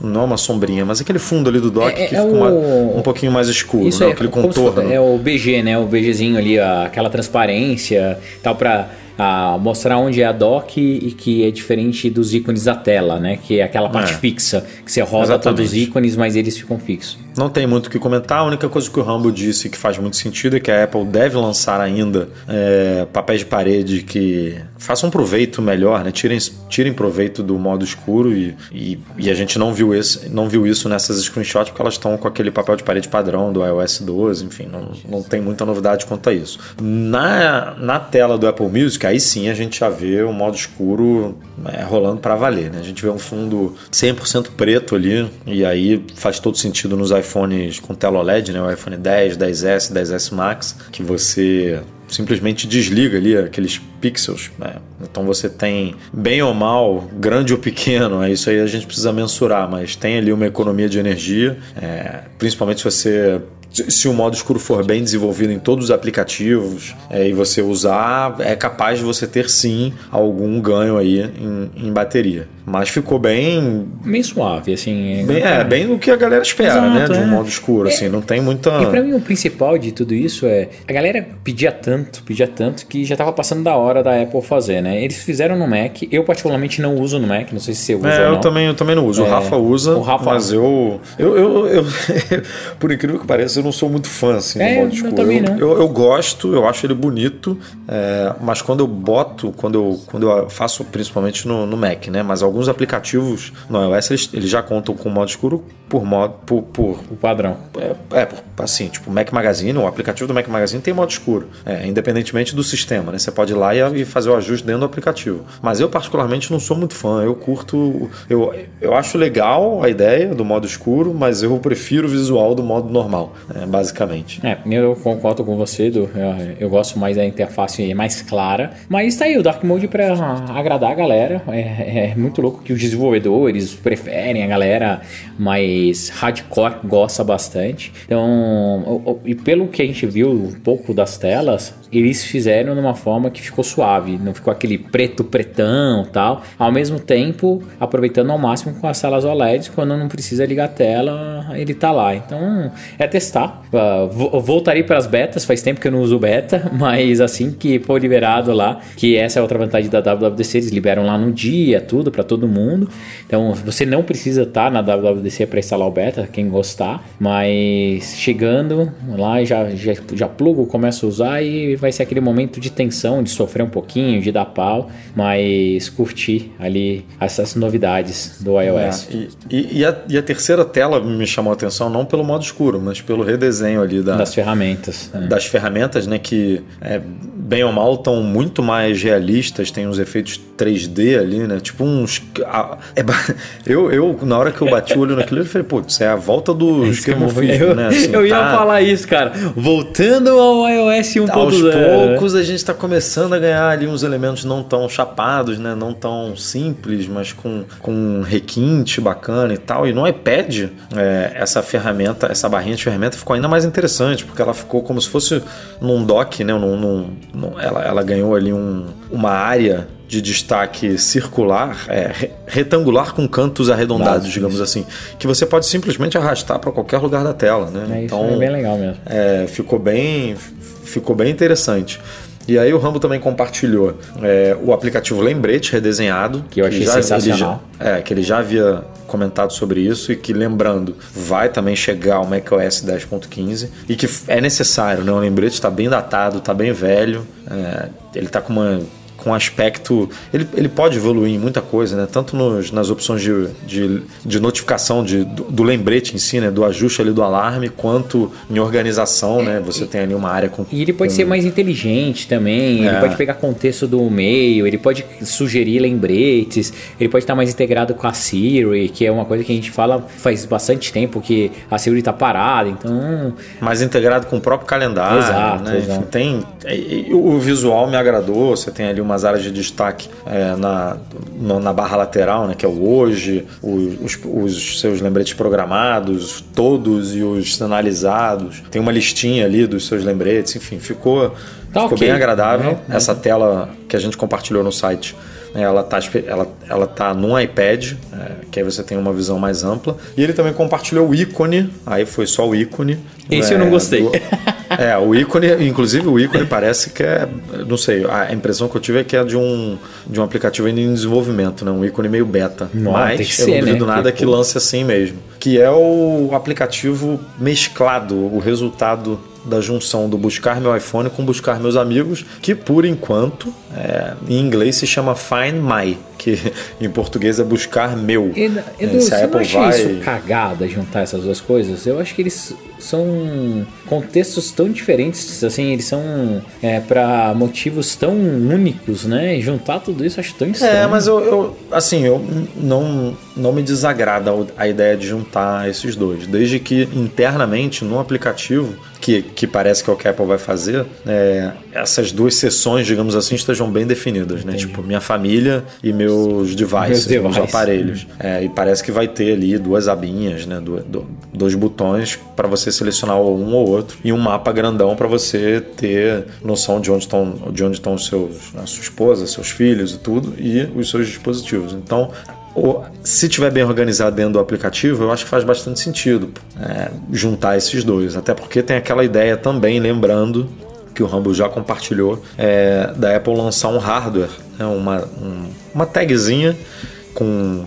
não é uma sombrinha, mas aquele fundo ali do dock É- é- que é fica uma- o- um pouquinho mais escuro, Isso né? é aquele contorno. É o BG, né? O BGzinho ali, aquela transparência, tal pra ah, mostrar onde é a dock e que é diferente dos ícones da tela, né? Que é aquela parte É. fixa, que você roda Exatamente. todos os ícones, mas eles ficam fixos. Não tem muito o que comentar. A única coisa que o Rambo disse que faz muito sentido é que a Apple deve lançar ainda é, papéis de parede que façam proveito melhor, né? Tirem, tirem proveito do modo escuro e, e, e a gente não viu, esse, não viu isso nessas screenshots porque elas estão com aquele papel de parede padrão do iOS 12, enfim, não, não tem muita novidade quanto a isso. Na, na tela do Apple Music, aí sim a gente já vê o modo escuro é, rolando para valer, né? A gente vê um fundo 100% preto ali e aí faz todo sentido nos iPhones com tela OLED, né? O iPhone 10, 10S, 10S Max, que você simplesmente desliga ali aqueles pixels, né? Então você tem bem ou mal, grande ou pequeno, é isso aí a gente precisa mensurar, mas tem ali uma economia de energia, é, principalmente se você se- o modo escuro for bem desenvolvido em todos os aplicativos é, e você usar, é capaz de você ter sim algum ganho aí em, em bateria. Mas ficou bem, Meio suave, assim. bem, é, bem o que a galera espera, Exato, né? De um é. modo escuro, assim, não tem muita. E pra mim o principal de tudo isso é a galera pedia tanto, pedia tanto que já tava passando da hora da Apple fazer, né? Eles fizeram no Mac, eu particularmente não uso no Mac, não sei se você usa É, eu também, eu também não uso. O É, Rafa usa, o Rafa- mas eu, eu, eu, eu- por incrível que pareça, eu não sou muito fã assim, É, do modo eu escuro. também não. eu, eu gosto, eu acho ele bonito, é, mas quando eu boto, quando eu, quando eu faço, principalmente no, no Mac, né? Mas alguns aplicativos no iOS eles, eles já contam com modo escuro por modo por, por O padrão. é, é, assim, tipo, o Mac Magazine, o aplicativo do Mac Magazine tem modo escuro, é, independentemente do sistema, né? Você pode ir lá e, e fazer o ajuste dentro do aplicativo. Mas eu, particularmente, não sou muito fã. Eu curto. Eu, eu acho legal a ideia do modo escuro, mas eu prefiro o visual do modo normal, é, basicamente. É, eu concordo com você, Du. Eu, eu gosto mais da interface mais clara. Mas tá aí o Dark Mode pra agradar a galera. É, é muito louco que os desenvolvedores preferem, a galera mais hardcore gosta bastante. Então, e pelo que a gente viu um pouco das telas, eles fizeram de uma forma que ficou suave, não ficou aquele preto pretão tal. Ao mesmo tempo, aproveitando ao máximo com as telas OLEDs, quando não precisa ligar a tela, ele tá lá. Então, é testar. Ah, vo- voltarei para as betas, faz tempo que eu não uso beta, mas assim que for liberado lá, que essa é outra vantagem da WWDC, eles liberam lá no dia, tudo para todo mundo. Então, você não precisa estar na WWDC para instalar o beta, quem gostar, mas chegando lá já já, já plugo, começo a usar e vai ser aquele momento de tensão, de sofrer um pouquinho, de dar pau, mas curtir ali essas novidades do iOS. É, e- e a, e a terceira tela me chamou a atenção não pelo modo escuro, mas pelo redesenho ali da, Das ferramentas. né? das ferramentas, né? Que é, bem ou mal estão muito mais realistas, tem uns efeitos 3D ali, né? Tipo uns. a- é eu, eu, na hora que eu bati o olho naquilo, eu falei, putz, é a volta do esquemorfismo, eu, né? Assim, eu ia tá- falar isso, cara. Voltando ao iOS 1.0. Aos poucos a gente está começando a ganhar ali uns elementos não tão chapados, né? Não tão simples, mas com, com um requinte bacana e tal. E no iPad, é, essa ferramenta, essa barrinha de ferramenta ficou ainda mais interessante, porque ela ficou como se fosse num dock, né? Num- num- ela, ela ganhou ali um, uma área de destaque circular, é, re- retangular com cantos arredondados, Isso, digamos assim, que você pode simplesmente arrastar para qualquer lugar da tela, né? É, isso é bem legal mesmo. É, ficou bem ficou bem interessante. E aí o Rambo também compartilhou é, o aplicativo Lembrete redesenhado. Que eu achei já- sensacional. Ele já, é, que ele já havia comentado sobre isso e que, lembrando, vai também chegar ao macOS 10.15 e que é necessário, né? O Lembrete está bem datado, está bem velho, é, ele está com uma com aspecto. Ele, ele pode evoluir em muita coisa, né? Tanto nos, nas opções de, de, de notificação de, do, do lembrete em si, né? Do ajuste ali do alarme, quanto em organização, né? Você tem ali uma área com. E ele pode com- ser mais inteligente também, ele É. pode pegar contexto do e-mail, ele pode sugerir lembretes, ele pode estar mais integrado com a Siri, que é uma coisa que a gente fala faz bastante tempo que a Siri está parada, então mais integrado com o próprio calendário. Exato, né? exato. Enfim, tem, e- e o visual me agradou. Você tem ali umas áreas de destaque é, na, no- na barra lateral, né? Que é o hoje, os, os seus lembretes programados, todos e os sinalizados. Tem uma listinha ali dos seus lembretes. Enfim, ficou, Tá ficou ok, bem agradável. né? Essa tela que a gente compartilhou no site. né, Ela tá, ela, ela tá num iPad, é, que aí você tem uma visão mais ampla. E ele também compartilhou o ícone, aí foi só o ícone. Esse eu não gostei. do- é, o ícone, inclusive o ícone parece que é, não sei, a impressão que eu tive é que é de um, de um aplicativo ainda em desenvolvimento, né? Um ícone meio beta. Não, Mas que eu ser, não duvido né? nada Que, que lance assim mesmo. Que é o aplicativo mesclado, o resultado da junção do buscar meu iPhone com buscar meus amigos, que por enquanto é, em inglês se chama Find My, que em português é buscar meu. Edu, É, se você a Apple acha vai- isso cagada juntar essas duas coisas? Eu acho que eles são contextos tão diferentes, assim, eles são é, para motivos tão únicos, né? E juntar tudo isso acho tão estranho. É, mas eu, eu- assim, eu não, não me desagrada a ideia de juntar esses dois. Desde que internamente, no aplicativo, que, que parece que é o que a Apple vai fazer, é, essas duas sessões, digamos assim, estejam bem definidas, né? Tipo, minha família e meus devices, Meus meus, devices. aparelhos. É, e parece que vai ter ali duas abinhas, né? Du- du- dois botões para você selecionar um ou outro e um mapa grandão para você ter noção de onde estão de onde estão os seus, a sua esposa, seus filhos e tudo e os seus dispositivos. Então se tiver bem organizado dentro do aplicativo, eu acho que faz bastante sentido é, juntar esses dois. Até porque tem aquela ideia também, lembrando que o Rambo já compartilhou, é, da Apple lançar um hardware, né, uma, um- uma tagzinha com,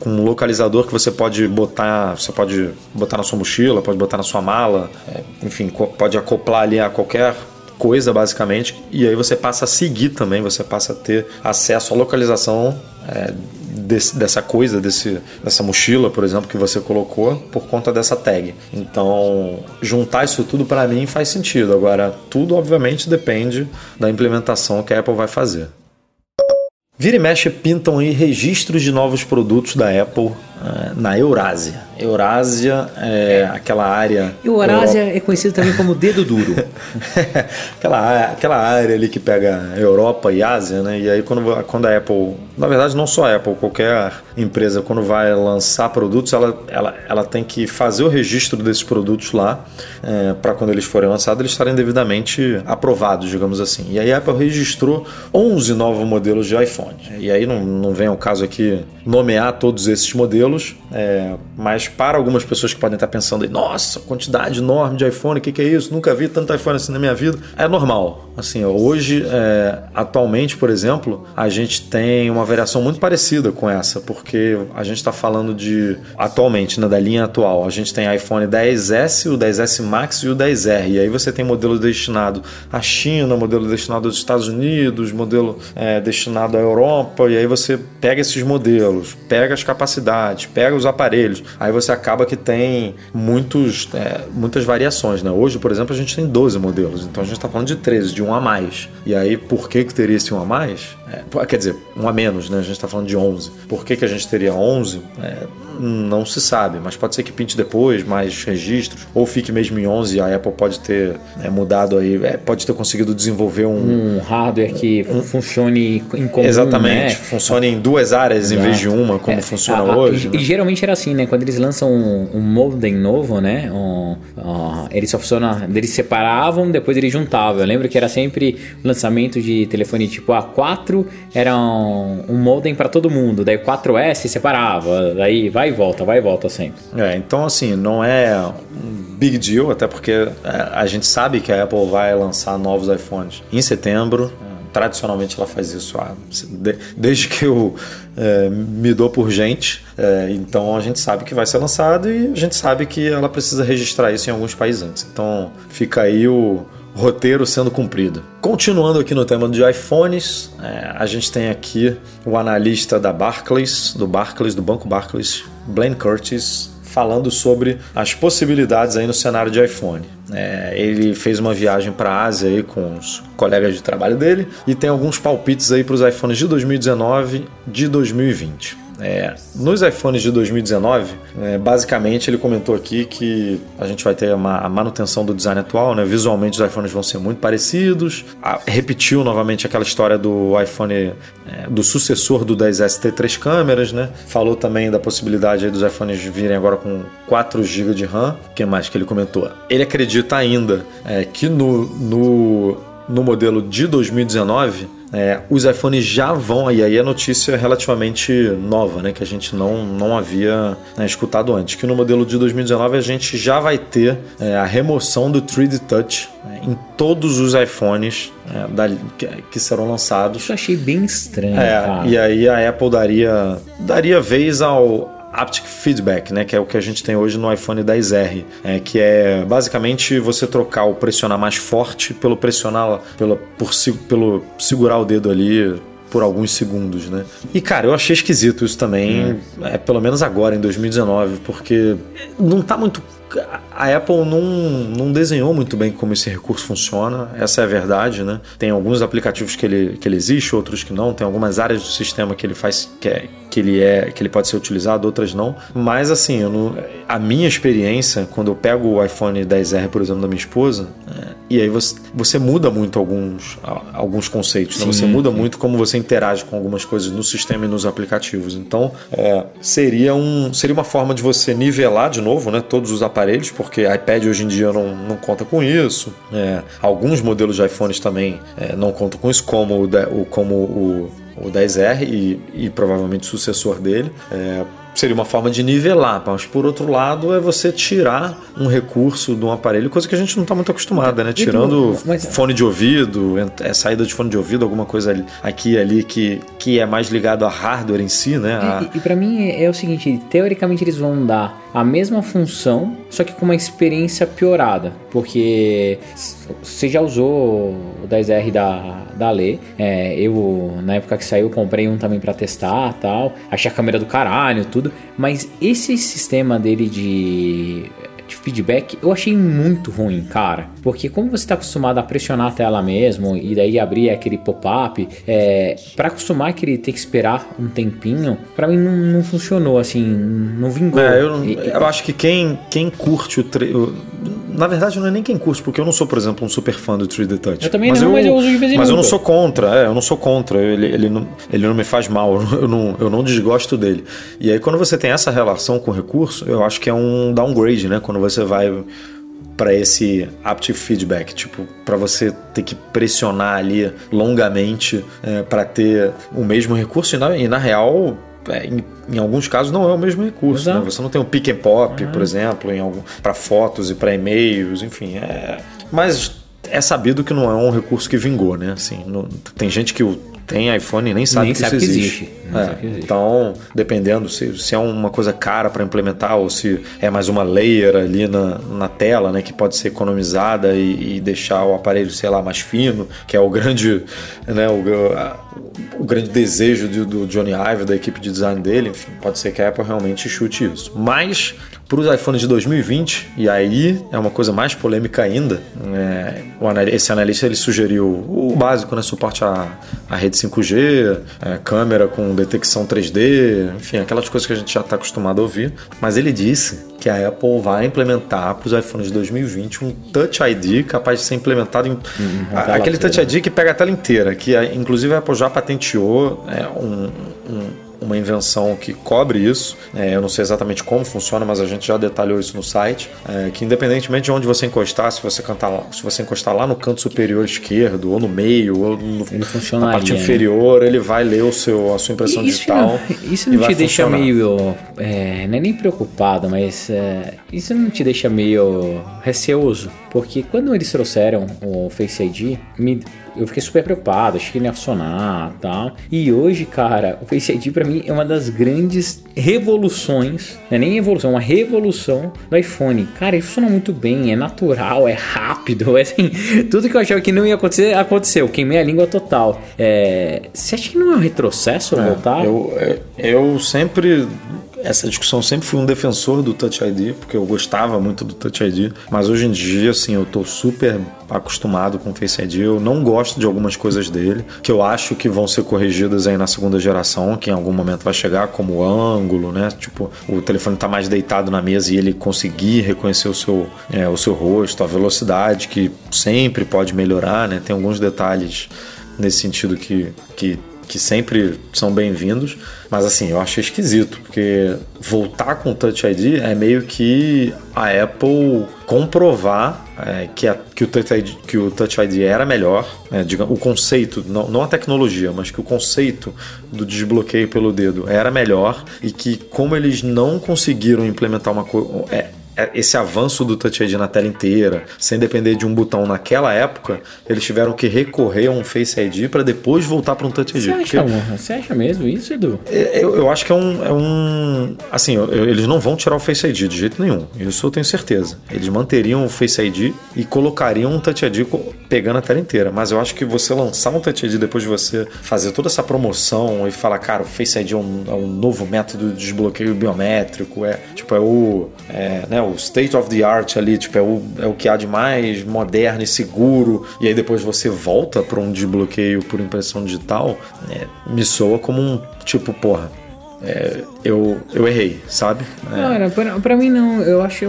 com um localizador que você pode botar, você pode botar na sua mochila, pode botar na sua mala, é, enfim, pode acoplar ali a qualquer coisa basicamente e aí você passa a seguir também, você passa a ter acesso à localização é, desse, dessa coisa, desse, dessa mochila, por exemplo, que você colocou por conta dessa tag. Então, juntar isso tudo para mim faz sentido. Agora, tudo obviamente depende da implementação que a Apple vai fazer. Vira e mexe pintam aí registros de novos produtos da Apple na Eurásia. Eurásia é aquela área. Eurásia Europa... é conhecido também como dedo duro. aquela, aquela área ali que pega Europa e Ásia, né? E aí quando, quando a Apple, na verdade não só a Apple, qualquer empresa quando vai lançar produtos, ela, ela, ela tem que fazer o registro desses produtos lá é, para quando eles forem lançados eles estarem devidamente aprovados, digamos assim. E aí a Apple registrou 11 novos modelos de iPhone. E aí não, não vem ao caso aqui nomear todos esses modelos, é, mas para algumas pessoas que podem estar pensando nossa, quantidade enorme de iPhone, o que, que, é isso? Nunca vi tanto iPhone assim na minha vida. É normal. Assim, hoje, é, atualmente, por exemplo, a gente tem uma variação muito parecida com essa, porque a gente está falando de, atualmente, né, da linha atual, a gente tem iPhone 10S, o 10S Max e o 10R. E aí você tem modelo destinado à China, modelo destinado aos Estados Unidos, modelo é, destinado à Europa, e aí você pega esses modelos, pega as capacidades, pega os aparelhos, aí você acaba que tem muitos, é, muitas variações. Né? Hoje, por exemplo, a gente tem 12 modelos, então a gente está falando de 13, de um a mais. E aí, por que, que teria esse um a mais? É, quer dizer, um a menos, né? a gente está falando de 11. Por que, que a gente teria 11? É, não se sabe, mas pode ser que pinte depois mais registros, ou fique mesmo em 11 a Apple pode ter é, mudado aí, é, pode ter conseguido desenvolver um, um hardware que um, funcione em comum, Exatamente, né? funcione em duas áreas Exato. em vez de uma, como é, funciona a, a, hoje. E, né? geralmente era assim, né? Quando eles lançam um, um modem novo, né? Um, ele só funciona, eles separavam, depois eles juntavam. Eu lembro que era sempre o lançamento de telefone tipo A4, era um, um modem para todo mundo, daí 4S separava, daí vai e volta, vai e volta sempre. É, então assim, não é um big deal, até porque é, a gente sabe que a Apple vai lançar novos iPhones em setembro tradicionalmente ela faz isso desde que eu é, me dou por gente. É, então a gente sabe que vai ser lançado e a gente sabe que ela precisa registrar isso em alguns países antes. Então fica aí o roteiro sendo cumprido. Continuando aqui no tema de iPhones, é, a gente tem aqui o analista da Barclays, do Barclays, do Banco Barclays, Blaine Curtis, falando sobre as possibilidades aí no cenário de iPhone. É, ele fez uma viagem para a Ásia aí com os colegas de trabalho dele e tem alguns palpites aí para os iPhones de 2019 de 2020. É, nos iPhones de 2019, é, basicamente ele comentou aqui que a gente vai ter uma, a manutenção do design atual, né? visualmente os iPhones vão ser muito parecidos. A, repetiu novamente aquela história do iPhone, é, do sucessor do 10S ter três câmeras, né? falou também da possibilidade dos iPhones virem agora com 4 GB de RAM. O que mais que ele comentou? Ele acredita ainda é, que no, no, no modelo de 2019 é, os iPhones já vão, e aí a notícia é relativamente nova, né, que a gente não, não havia né, escutado antes, que no modelo de 2019 a gente já vai ter é, a remoção do 3D Touch é, em todos os iPhones é, da, que, que, serão lançados. Isso eu achei bem estranho. É, e aí a Apple daria, daria vez ao, Haptic Feedback, né, que é o que a gente tem hoje no iPhone 10R, é, que é basicamente você trocar o pressionar mais forte pelo pressionar pelo, por, pelo segurar o dedo ali por alguns segundos, né? E cara, eu achei esquisito isso também, hum. é, pelo menos agora em 2019, porque não tá muito a Apple não, não desenhou muito bem como esse recurso funciona, essa é a verdade, né? Tem alguns aplicativos que ele, que ele existe, outros que não, tem algumas áreas do sistema que ele faz que, é, que ele é que ele pode ser utilizado, outras não. Mas assim, não, a minha experiência, quando eu pego o iPhone 10R, por exemplo, da minha esposa, é, e aí você, você muda muito alguns, alguns conceitos, né? você muda muito como você interage com algumas coisas no sistema e nos aplicativos. Então, é, seria, um, seria uma forma de você nivelar de novo né, todos os aplicativos aparelhos, porque iPad hoje em dia não, não conta com isso. É, alguns modelos de iPhones também é, não contam com isso, como o, como o, o 10R e, e provavelmente o sucessor dele. É, seria uma forma de nivelar, mas por outro lado é você tirar um recurso de um aparelho, coisa que a gente não está muito acostumada, né? Tirando mas- fone de ouvido, é, saída de fone de ouvido, alguma coisa ali- aqui e ali que, que é mais ligado a hardware em si, né? A- E, e para mim é, é o seguinte, teoricamente eles vão dar a mesma função, só que com uma experiência piorada, porque você já usou o 10R da, da Lê, é, eu na época que saiu comprei um também para testar tal, achei a câmera do caralho, tudo, mas esse sistema dele de de feedback eu achei muito ruim, cara. Porque como você está acostumado a pressionar a tela mesmo e daí abrir aquele pop-up, é, para acostumar que ele ter que esperar um tempinho, pra mim não, não funcionou assim, não vingou. É, eu, eu acho que quem, quem curte o. tre- o- Na verdade, não é nem quem curte, porque eu não sou, por exemplo, um super fã do 3D Touch. Eu também não, mas eu uso de vez em Mas eu não sou contra, é, eu não sou contra. Ele, ele, não, ele não me faz mal, eu não, eu não desgosto dele. E aí, quando você tem essa relação com o recurso, eu acho que é um downgrade, né? Quando você vai para esse aptic feedback, tipo, para você ter que pressionar ali longamente para ter o mesmo recurso e na, e na real é, em, em alguns casos não é o mesmo recurso. Né? Você não tem o pick and pop, por exemplo, para fotos e para e-mails, enfim. É, mas é sabido que não é um recurso que vingou, né? Assim, não- tem gente que o- tem iPhone e nem sabe Nem que sabe isso que existe. existe. É, sabe que existe. Então, dependendo se, se é uma coisa cara para implementar ou se é mais uma layer ali na, na tela, né, que pode ser economizada e, e deixar o aparelho, sei lá, mais fino, que é o grande, né, o, a- o grande desejo do, do Johnny Ive, da equipe de design dele, enfim, pode ser que a Apple realmente chute isso. Mas para os iPhones de 2020, e aí é uma coisa mais polêmica ainda, é, anal- esse analista ele sugeriu o básico, né, suporte à, à rede 5G, é, câmera com detecção 3D, enfim, aquelas coisas que a gente já está acostumado a ouvir. Mas ele disse que a Apple vai implementar para os iPhones de 2020 um Touch ID capaz de ser implementado em uma a- aquele. Touch ID que pega a tela inteira, que a- inclusive a Apple já patenteou é, um- um- uma invenção que cobre isso. É, eu não sei exatamente como funciona, mas a gente já detalhou isso no site. é, que independentemente de onde você encostar, se você, cantar se você encostar lá no canto superior esquerdo, ou no meio, ou no, na parte né? inferior, ele vai ler o seu, a sua impressão Isso digital. não, isso não vai te deixa funcionar. meio. É, não é nem preocupado, mas é, isso não te deixa meio receoso. Porque quando eles trouxeram o Face ID, me- eu fiquei super preocupado, achei que não ia funcionar e tal. E hoje, cara, o Face ID pra mim é uma das grandes revoluções, não é nem evolução, é uma revolução do iPhone. Cara, ele funciona muito bem, é natural, é rápido, é assim, tudo que eu achava que não ia acontecer, aconteceu. Queimei a língua total. É, você acha que não é um retrocesso voltar? Eu, é, eu sempre. Essa discussão sempre fui um defensor do Touch ID, porque eu gostava muito do Touch ID, mas hoje em dia, assim, eu tô super acostumado com o Face ID. Eu não gosto de algumas coisas dele, que eu acho que vão ser corrigidas aí na segunda geração, que em algum momento vai chegar, como ângulo, né? Tipo, o telefone tá mais deitado na mesa e ele conseguir reconhecer o seu, é, o seu rosto, a velocidade, que sempre pode melhorar, né? Tem alguns detalhes nesse sentido que, que, que sempre são bem-vindos, mas assim, eu achei esquisito, porque voltar com o Touch ID é meio que a Apple comprovar é, que, a- que, o Touch ID, que o Touch ID era melhor, né, diga- o conceito, não, não a tecnologia, mas que o conceito do desbloqueio pelo dedo era melhor e que como eles não conseguiram implementar uma coisa esse avanço do Touch ID na tela inteira, sem depender de um botão naquela época, eles tiveram que recorrer a um Face ID para depois voltar para um Touch ID. Você Porque acha, amor? Você acha mesmo isso, Edu? eu, eu acho que é um. É um assim, eu- eu- eles não vão tirar o Face ID de jeito nenhum. Isso eu tenho certeza. Eles manteriam o Face ID e colocariam um Touch ID pegando a tela inteira. Mas eu acho que você lançar um Touch ID depois de você fazer toda essa promoção e falar, cara, o Face ID é um, é um novo método de desbloqueio biométrico, é tipo, é o. é, né, o state of the art ali, tipo, é o, é o que há de mais moderno e seguro. E aí depois você volta para um desbloqueio por impressão digital, é, me soa como um tipo, porra. é, eu, eu errei, sabe? É, Cara, pra, pra mim não, eu acho.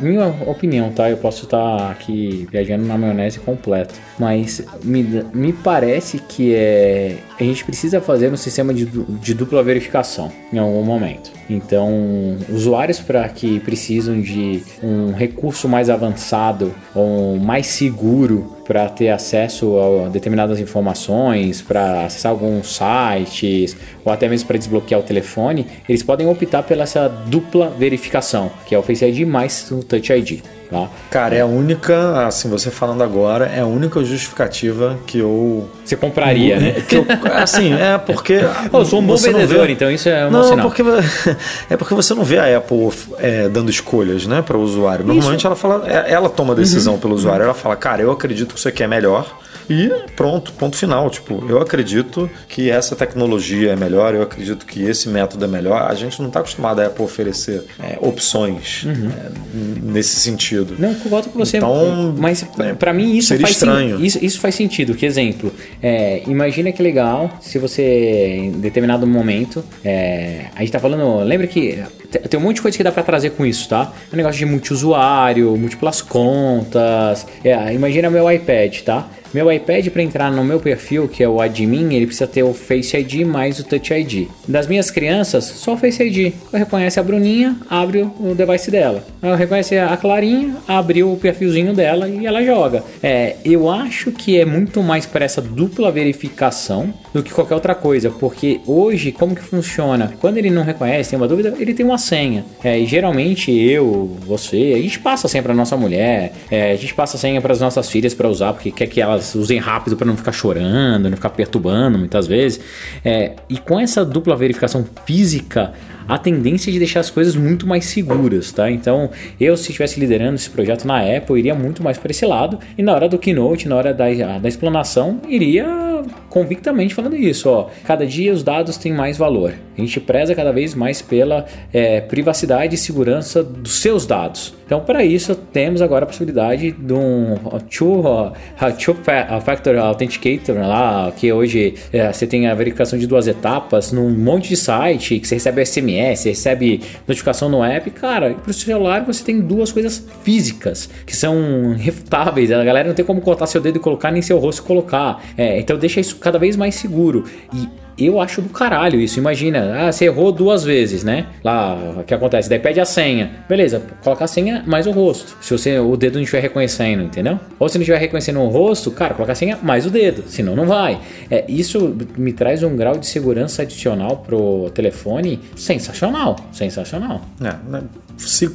Minha opinião, tá? Eu posso estar aqui viajando na maionese completo. Mas me, me parece que é, a gente precisa fazer um sistema de, de dupla verificação em algum momento. Então, usuários para que precisam de um recurso mais avançado ou mais seguro para ter acesso a determinadas informações, para acessar alguns sites ou até mesmo para desbloquear o telefone, eles podem optar pela essa dupla verificação, que é o Face ID mais o Touch ID. Tá? Cara, é a única, assim, você falando agora, é a única justificativa que eu. Você compraria, né? Que eu, assim, é porque. Eu sou um bom vendedor, vê- então isso é um Não, sinal. porque é porque você não vê a Apple é, dando escolhas, né, para o usuário. Normalmente ela fala, é- ela toma a decisão pelo usuário. Ela fala, cara, eu acredito que isso aqui é melhor. E pronto, ponto final. Tipo, eu acredito que essa tecnologia é melhor, eu acredito que esse método é melhor. A gente não está acostumado a Apple oferecer é, opções é, nesse sentido. Não, concordo com você. Então, mas é, pra mim isso seria faz estranho. isso, isso faz sentido. Que exemplo? É, imagina que legal se você em determinado momento é, a gente tá falando. Lembra que te- tem um monte de coisa que dá pra trazer com isso, tá? Um negócio de multiusuário, múltiplas contas. É, imagina meu iPad, tá? Meu iPad para entrar no meu perfil, que é o admin, ele precisa ter o Face ID mais o Touch ID. Das minhas crianças, só o Face ID. Eu reconhece a Bruninha, abre o device dela. Eu reconhece a Clarinha, abre o perfilzinho dela e ela joga. É, eu acho que é muito mais para essa dupla verificação do que qualquer outra coisa, porque hoje como que funciona? Quando ele não reconhece, tem uma dúvida, ele tem uma senha. É, e geralmente eu, você, a gente passa a senha para nossa mulher, é, a gente passa a senha para as nossas filhas para usar, porque quer que elas usem rápido para não ficar chorando, não ficar perturbando muitas vezes. É, e com essa dupla verificação física, a tendência de deixar as coisas muito mais seguras, tá? Então, eu se estivesse liderando esse projeto na Apple, iria muito mais para esse lado e na hora do keynote, na hora da, da explanação, iria convictamente falando isso, ó. Cada dia os dados têm mais valor. A gente preza cada vez mais pela é, privacidade e segurança dos seus dados. Então, para isso, temos agora a possibilidade de um two, uh, two fa- factor authenticator lá, que hoje é, você tem a verificação de duas etapas num monte de site, que você recebe SMS, recebe notificação no app. Cara, para o celular você tem duas coisas físicas que são refutáveis. A galera não tem como cortar seu dedo e colocar, nem seu rosto colocar. É, então, deixa isso cada vez mais seguro. E eu acho do caralho isso. Imagina, ah, você errou duas vezes, né? Lá, o que acontece? Daí pede a senha. Beleza, coloca a senha mais o rosto. Se você o dedo não estiver reconhecendo, entendeu? Ou se não estiver reconhecendo o rosto, cara, coloca a senha mais o dedo. Senão não vai. É, isso me traz um grau de segurança adicional pro telefone sensacional. Sensacional. É, né, se-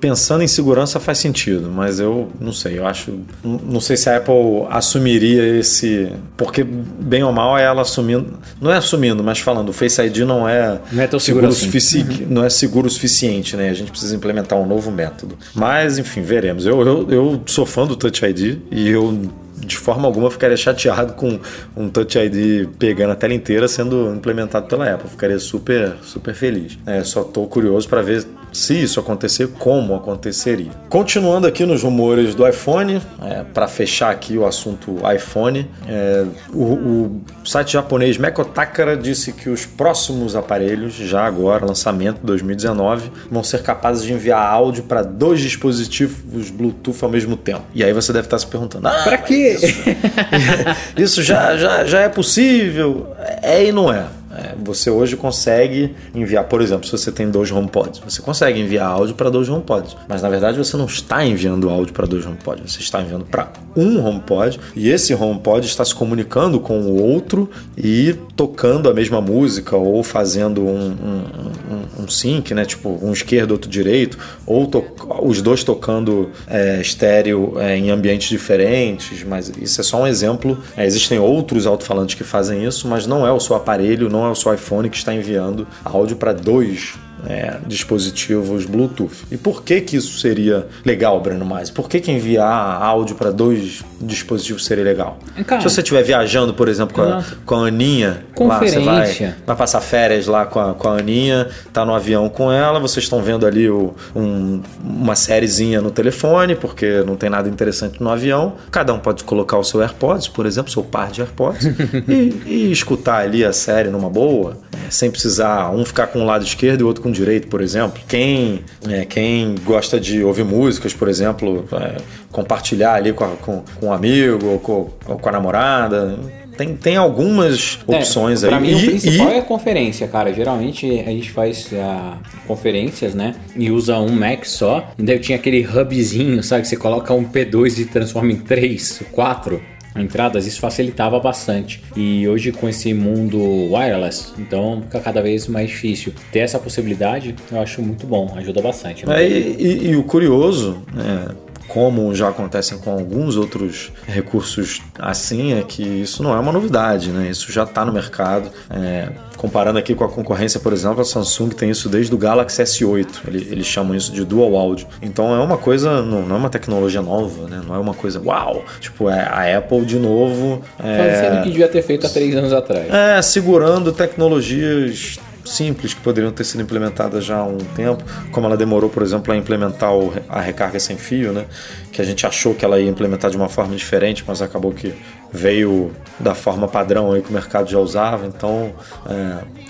pensando em segurança faz sentido, mas eu não sei, eu acho. Não sei se a Apple assumiria esse. Porque, bem ou mal, é ela assumindo. Não é assumindo, mas falando, o Face ID não é, Não é tão seguro, assim. sufici- não é seguro o suficiente, né? A gente precisa implementar um novo método. Mas, enfim, veremos. Eu, eu, eu sou fã do Touch ID e eu. De forma alguma ficaria chateado com um Touch ID pegando a tela inteira sendo implementado pela Apple. Ficaria super, super feliz. É, só estou curioso para ver se isso acontecer, como aconteceria. Continuando aqui nos rumores do iPhone, para fechar aqui o assunto iPhone, é, o, o site japonês Mekotakara disse que os próximos aparelhos, já agora, lançamento 2019, vão ser capazes de enviar áudio para dois dispositivos Bluetooth ao mesmo tempo. E aí você deve estar se perguntando: ah, Pra Isso, isso já, já, já é possível? É e não é. É, você hoje consegue enviar, por exemplo, se você tem dois HomePods, você consegue enviar áudio para dois HomePods, mas na verdade você não está enviando áudio para dois HomePods, você está enviando para um HomePod e esse HomePod está se comunicando com o outro e tocando a mesma música ou fazendo um, um, um, um sync, né? Tipo um esquerdo, outro direito, ou os dois tocando é, estéreo é, em ambientes diferentes, mas isso é só um exemplo. É, existem outros alto-falantes que fazem isso, mas não é o seu aparelho, não é o seu iPhone que está enviando áudio para dois é, dispositivos Bluetooth. E por que que isso seria legal, Breno Mais? Por que que enviar áudio para dois dispositivos seria legal? Cara, Se você estiver viajando, por exemplo, com a, com a Aninha, lá, você vai, vai passar férias lá com a, com a Aninha, tá no avião com ela, vocês estão vendo ali o- um- uma sériezinha no telefone, porque não tem nada interessante no avião. Cada um pode colocar o seu AirPods, por exemplo, seu par de AirPods, e, e escutar ali a série numa boa, é, sem precisar um ficar com o lado esquerdo e o outro com o direito, por exemplo. Quem, é, quem gosta de ouvir músicas, por exemplo, é, compartilhar ali com, a- com, com um amigo ou com, ou com a namorada. tem, tem algumas opções é, aí. Pra mim, e, o principal e- é a conferência, cara. Geralmente a gente faz ah, conferências, né? E usa um Mac só. E daí tinha aquele hubzinho, sabe? Que você coloca um P2 e transforma em 3, 4 entradas. Isso facilitava bastante. E hoje, com esse mundo wireless, então fica cada vez mais difícil. Ter essa possibilidade, eu acho muito bom. Ajuda bastante. né? É, e, e- e o curioso, né, como já acontecem com alguns outros recursos assim, é que isso não é uma novidade, né? Isso já está no mercado. É, comparando aqui com a concorrência, por exemplo, a Samsung tem isso desde o Galaxy S8. Ele- Eles chamam isso de dual audio. Então é uma coisa, não, não é uma tecnologia nova, né? Não é uma coisa uau. Tipo, é a Apple de novo. é, Fazendo o que devia ter feito há três anos atrás. é, segurando tecnologias simples que poderiam ter sido implementadas já há um tempo, como ela demorou, por exemplo, a implementar a recarga sem fio, né? Que a gente achou que ela ia implementar de uma forma diferente, mas acabou que veio da forma padrão aí que o mercado já usava. Então,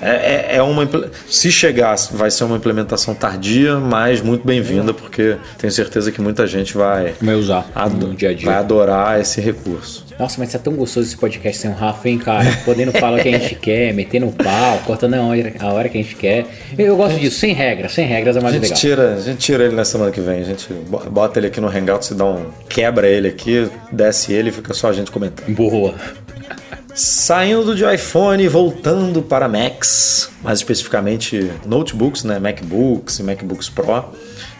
é, é, é uma se chegar, vai ser uma implementação tardia, mas muito bem-vinda, porque tenho certeza que muita gente vai Vai usar no dia a dia. vai adorar esse recurso. Nossa, mas é tão gostoso esse podcast sem o Rafa, hein, cara? Podendo falar o que a gente quer, metendo o pau, cortando a hora, a hora que a gente quer. Eu, eu gosto disso, sem regras, sem regras é A mais gente, legal. tira, a gente tira ele na semana que vem. A gente bo- bota ele aqui no Hangout, se dá um. quebra ele aqui, desce ele e fica só a gente comentando. Boa. Saindo de iPhone voltando para Macs, mais especificamente notebooks, né? MacBooks e MacBooks Pro.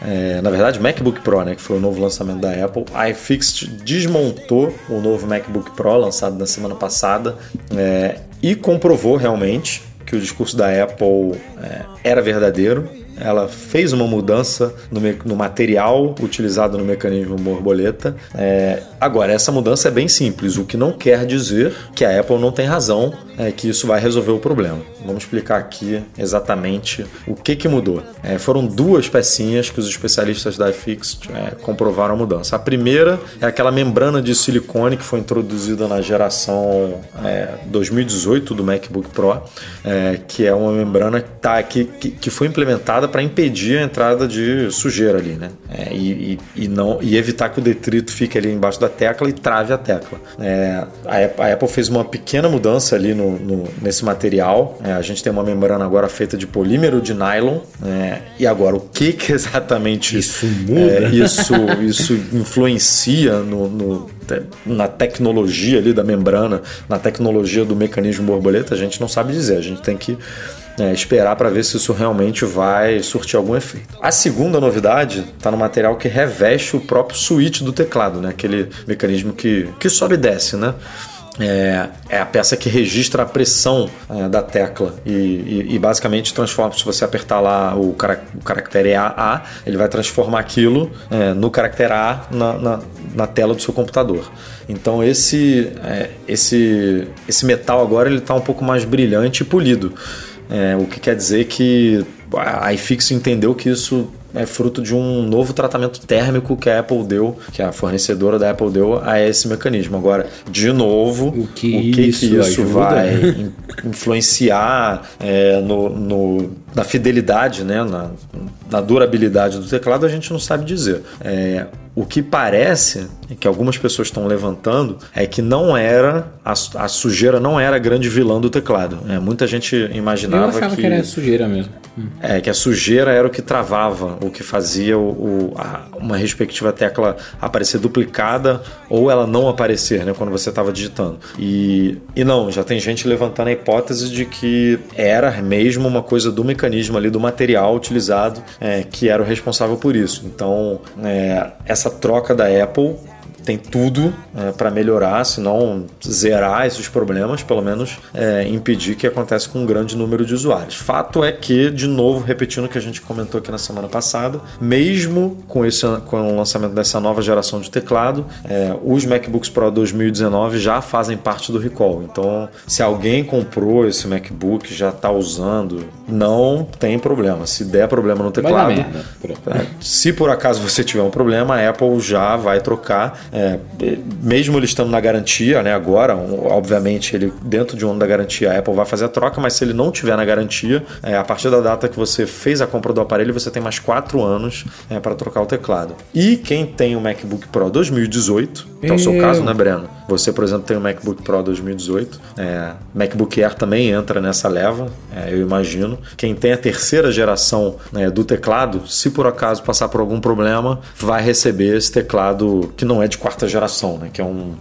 É, na verdade, MacBook Pro, né? Que foi o novo lançamento da Apple. A iFixit desmontou o novo MacBook Pro lançado na semana passada é, e comprovou realmente que o discurso da Apple é, era verdadeiro. Ela fez uma mudança no, no material utilizado no mecanismo borboleta. É, agora, essa mudança é bem simples, o que não quer dizer que a Apple não tem razão, é, que isso vai resolver o problema. Vamos explicar aqui exatamente o que, que mudou. É, foram duas pecinhas que os especialistas da iFixit é, comprovaram a mudança. A primeira é aquela membrana de silicone que foi introduzida na geração é, 2018 do MacBook Pro, é, que é uma membrana tá, que, que, que foi implementada para impedir a entrada de sujeira ali, né? É, e, e, e não, e evitar que o detrito fique ali embaixo da tecla e trave a tecla. É, a, Apple, fez uma pequena mudança ali no, no- nesse material. É, a gente tem uma membrana agora feita de polímero de nylon. é, e agora, o que, que exatamente Isso muda? é, isso, isso influencia no, no- na tecnologia ali da membrana, na tecnologia do mecanismo borboleta, a gente não sabe dizer. A gente tem que é, esperar para ver se isso realmente vai surtir algum efeito. A segunda novidade está no material que reveste o próprio switch do teclado, né? aquele mecanismo que, que sobe e desce, né? É, é a peça que registra a pressão é, da tecla e, e- e basicamente transforma. Se você apertar lá o, o caractere AA, ele vai transformar aquilo é, no caractere A na, na- na tela do seu computador. Então esse, é, esse, esse metal agora ele está um pouco mais brilhante e polido. É, o que quer dizer que a iFix entendeu que isso é fruto de um novo tratamento térmico que a Apple deu, que a fornecedora da Apple deu a esse mecanismo. Agora, de novo, O que isso ajuda? vai in- influenciar é, no, no- na fidelidade, né, na, na durabilidade do teclado, a gente não sabe dizer. É, o que parece, que algumas pessoas estão levantando, é que não era, a, a sujeira não era a grande vilã do teclado. É, muita gente Eu imaginava achava que... era sujeira mesmo. é, que a sujeira era o que travava, o que fazia o, o- a- uma respectiva tecla aparecer duplicada ou ela não aparecer, né, quando você estava digitando. E, e não, já tem gente levantando a hipótese de que era mesmo uma coisa do mecanismo ali, do material utilizado, é, que era o responsável por isso. Então, é, essa troca da Apple tem tudo para melhorar, se não zerar esses problemas, pelo menos é, impedir que aconteça com um grande número de usuários. Fato é que, de novo, repetindo o que a gente comentou aqui na semana passada, mesmo com, esse, com o lançamento dessa nova geração de teclado, é, os MacBooks Pro 2019 já fazem parte do recall. Então, se alguém comprou esse MacBook já está usando, não tem problema. Se der problema no teclado, é, Se por acaso você tiver um problema, a Apple já vai trocar. É, mesmo ele estando na garantia, né, agora, obviamente, ele dentro de um ano da garantia, a Apple vai fazer a troca, mas se ele não tiver na garantia, é, a partir da data que você fez a compra do aparelho, você tem mais quatro anos é, para trocar o teclado. E quem tem o MacBook Pro 2018, que é o seu caso, né, Breno? Você, por exemplo, tem o MacBook Pro 2018, é, MacBook Air também entra nessa leva, é, eu imagino. Quem tem a terceira geração né, do teclado, se por acaso passar por algum problema, vai receber esse teclado que não é de quarta geração, né? Que é um.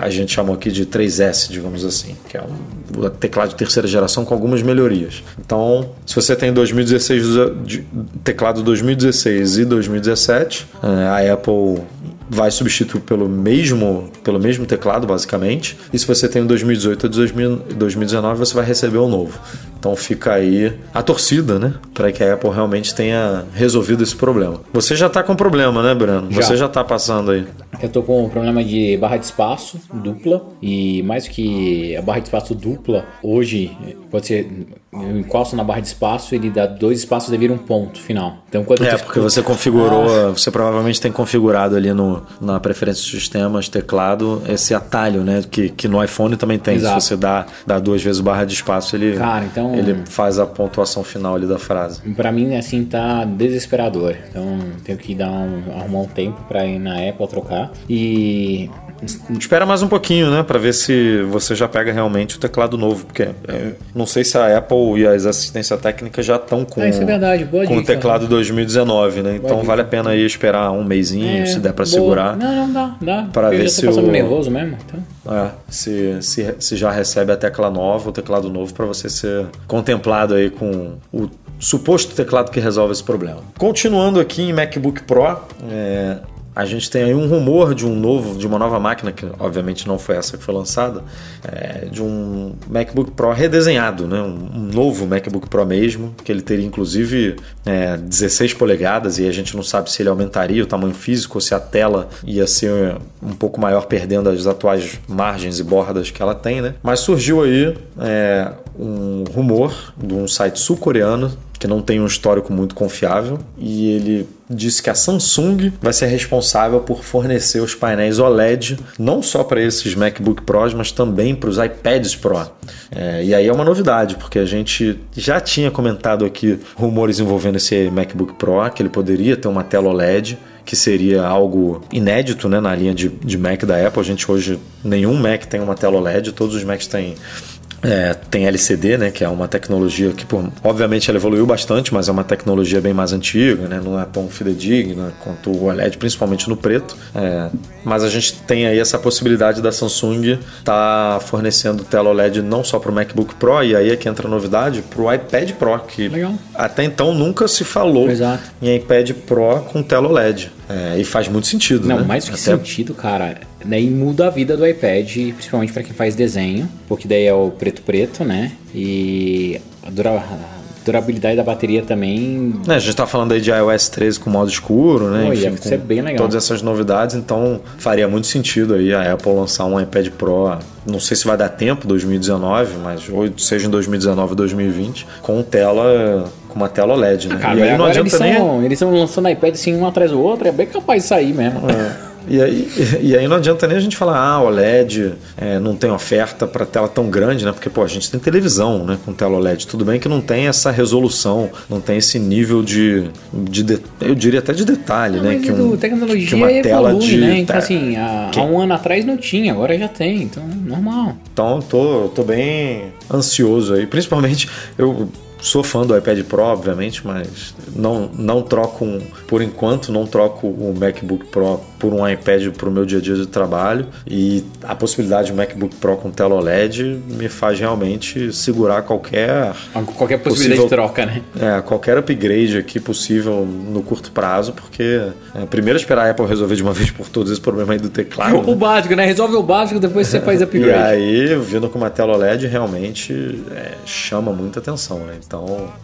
A gente chamou aqui de 3S, digamos assim. Que é um teclado de terceira geração com algumas melhorias. Então, se você tem 2016, teclado 2016 e 2017, é, a Apple vai substituir pelo mesmo, pelo mesmo teclado, basicamente. E se você tem o 2018 ou 2019, você vai receber o novo. Então fica aí a torcida, né? Para que a Apple realmente tenha resolvido esse problema. Você já está com problema, né, Breno? Já. Você já está passando aí. Eu tô com um problema de barra de espaço dupla e mais que a barra de espaço dupla, hoje você eu encosto na barra de espaço, ele dá dois espaços e vira um ponto final. Então quando É, porque você configurou, ah. você provavelmente tem configurado ali no, na preferência de sistemas, teclado, esse atalho, né, que, que no iPhone também tem. Exato. Se você dá, dá duas vezes barra de espaço, ele Cara, então ele faz a pontuação final ali da frase. Para mim assim tá desesperador. Então tenho que dar um, arrumar um tempo para ir na Apple trocar e Espera mais um pouquinho, né, para ver se você já pega realmente o teclado novo, porque é, não sei se a Apple e as assistência técnica já estão com, é, é verdade, boa com o teclado 2019, né? Então vale a pena aí esperar um mêsinho, é, se der para segurar. Não, não dá, dá. Para ver se o nervoso mesmo, então. É, se, se, se já recebe a tecla nova, o teclado novo para você ser contemplado aí com o suposto teclado que resolve esse problema. Continuando aqui em MacBook Pro, é, a gente tem aí um rumor de um novo, de uma nova máquina, que obviamente não foi essa que foi lançada, é, de um MacBook Pro redesenhado, né? um, um, novo MacBook Pro mesmo, que ele teria inclusive é, 16 polegadas e a gente não sabe se ele aumentaria o tamanho físico ou se a tela ia ser um pouco maior, perdendo as atuais margens e bordas que ela tem, né? Mas surgiu aí é, um rumor de um site sul-coreano que não tem um histórico muito confiável, e ele disse que a Samsung vai ser responsável por fornecer os painéis OLED não só para esses MacBook Pros, mas também para os iPads Pro. É, e aí é uma novidade, porque a gente já tinha comentado aqui rumores envolvendo esse MacBook Pro, que ele poderia ter uma tela OLED que seria algo inédito né, na linha de, de Mac da Apple. A gente hoje, nenhum Mac tem uma tela OLED, todos os Macs têm é, tem LCD, né, que é uma tecnologia que, obviamente, ela evoluiu bastante, mas é uma tecnologia bem mais antiga, né, não é tão fidedigna quanto o OLED, principalmente no preto. É, mas a gente tem aí essa possibilidade da Samsung estar tá fornecendo tela OLED não só para o MacBook Pro, e aí é que entra a novidade, para o iPad Pro, que Legal. até então nunca se falou Exato. em iPad Pro com tela OLED. É, e faz muito sentido, Não, né? mais do que Até... sentido, cara. Daí muda a vida do iPad, principalmente para quem faz desenho, porque daí é o preto preto, né? E a dura durabilidade da bateria também. É, a gente está falando aí de iOS 13 com modo escuro, né? Pô, Enfim, com bem legal. Todas essas novidades, então faria muito sentido aí a Apple lançar um iPad Pro. Não sei se vai dar tempo, 2019, mas ou seja em 2019 ou 2020, com tela com uma tela OLED, né? Ah, cara, e aí não adianta eles nem... eles estão lançando iPad assim um atrás do outro, é bem capaz de sair mesmo. É. E aí, e aí não adianta nem a gente falar, ah, OLED é, não tem oferta para tela tão grande, né? Porque, pô, a gente tem televisão né, com tela OLED. Tudo bem que não tem essa resolução, não tem esse nível de. de, de eu diria até de detalhe, não, né? Que, um, tecnologia que uma evolui, tela de. Né? Então, assim, há, que... há, um ano atrás não tinha, agora já tem, então normal. Então, tô, tô bem ansioso aí. Principalmente, eu Sou fã do iPad Pro, obviamente, mas não, não troco, um, por enquanto, não troco o MacBook Pro por um iPad para o meu dia a dia de trabalho. E a possibilidade de um MacBook Pro com tela OLED me faz realmente segurar qualquer. Qualquer possibilidade possível, de troca, né? É, qualquer upgrade aqui possível no curto prazo, porque é, primeiro esperar a Apple resolver de uma vez por todos esse problema aí do teclado. O né? básico, né? Resolve o básico, depois você faz upgrade. e aí, vindo com uma tela OLED, realmente é, chama muita atenção, né? Então,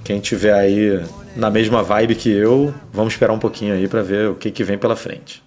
quem tiver aí na mesma vibe que eu, vamos esperar um pouquinho aí para ver o que, que vem pela frente.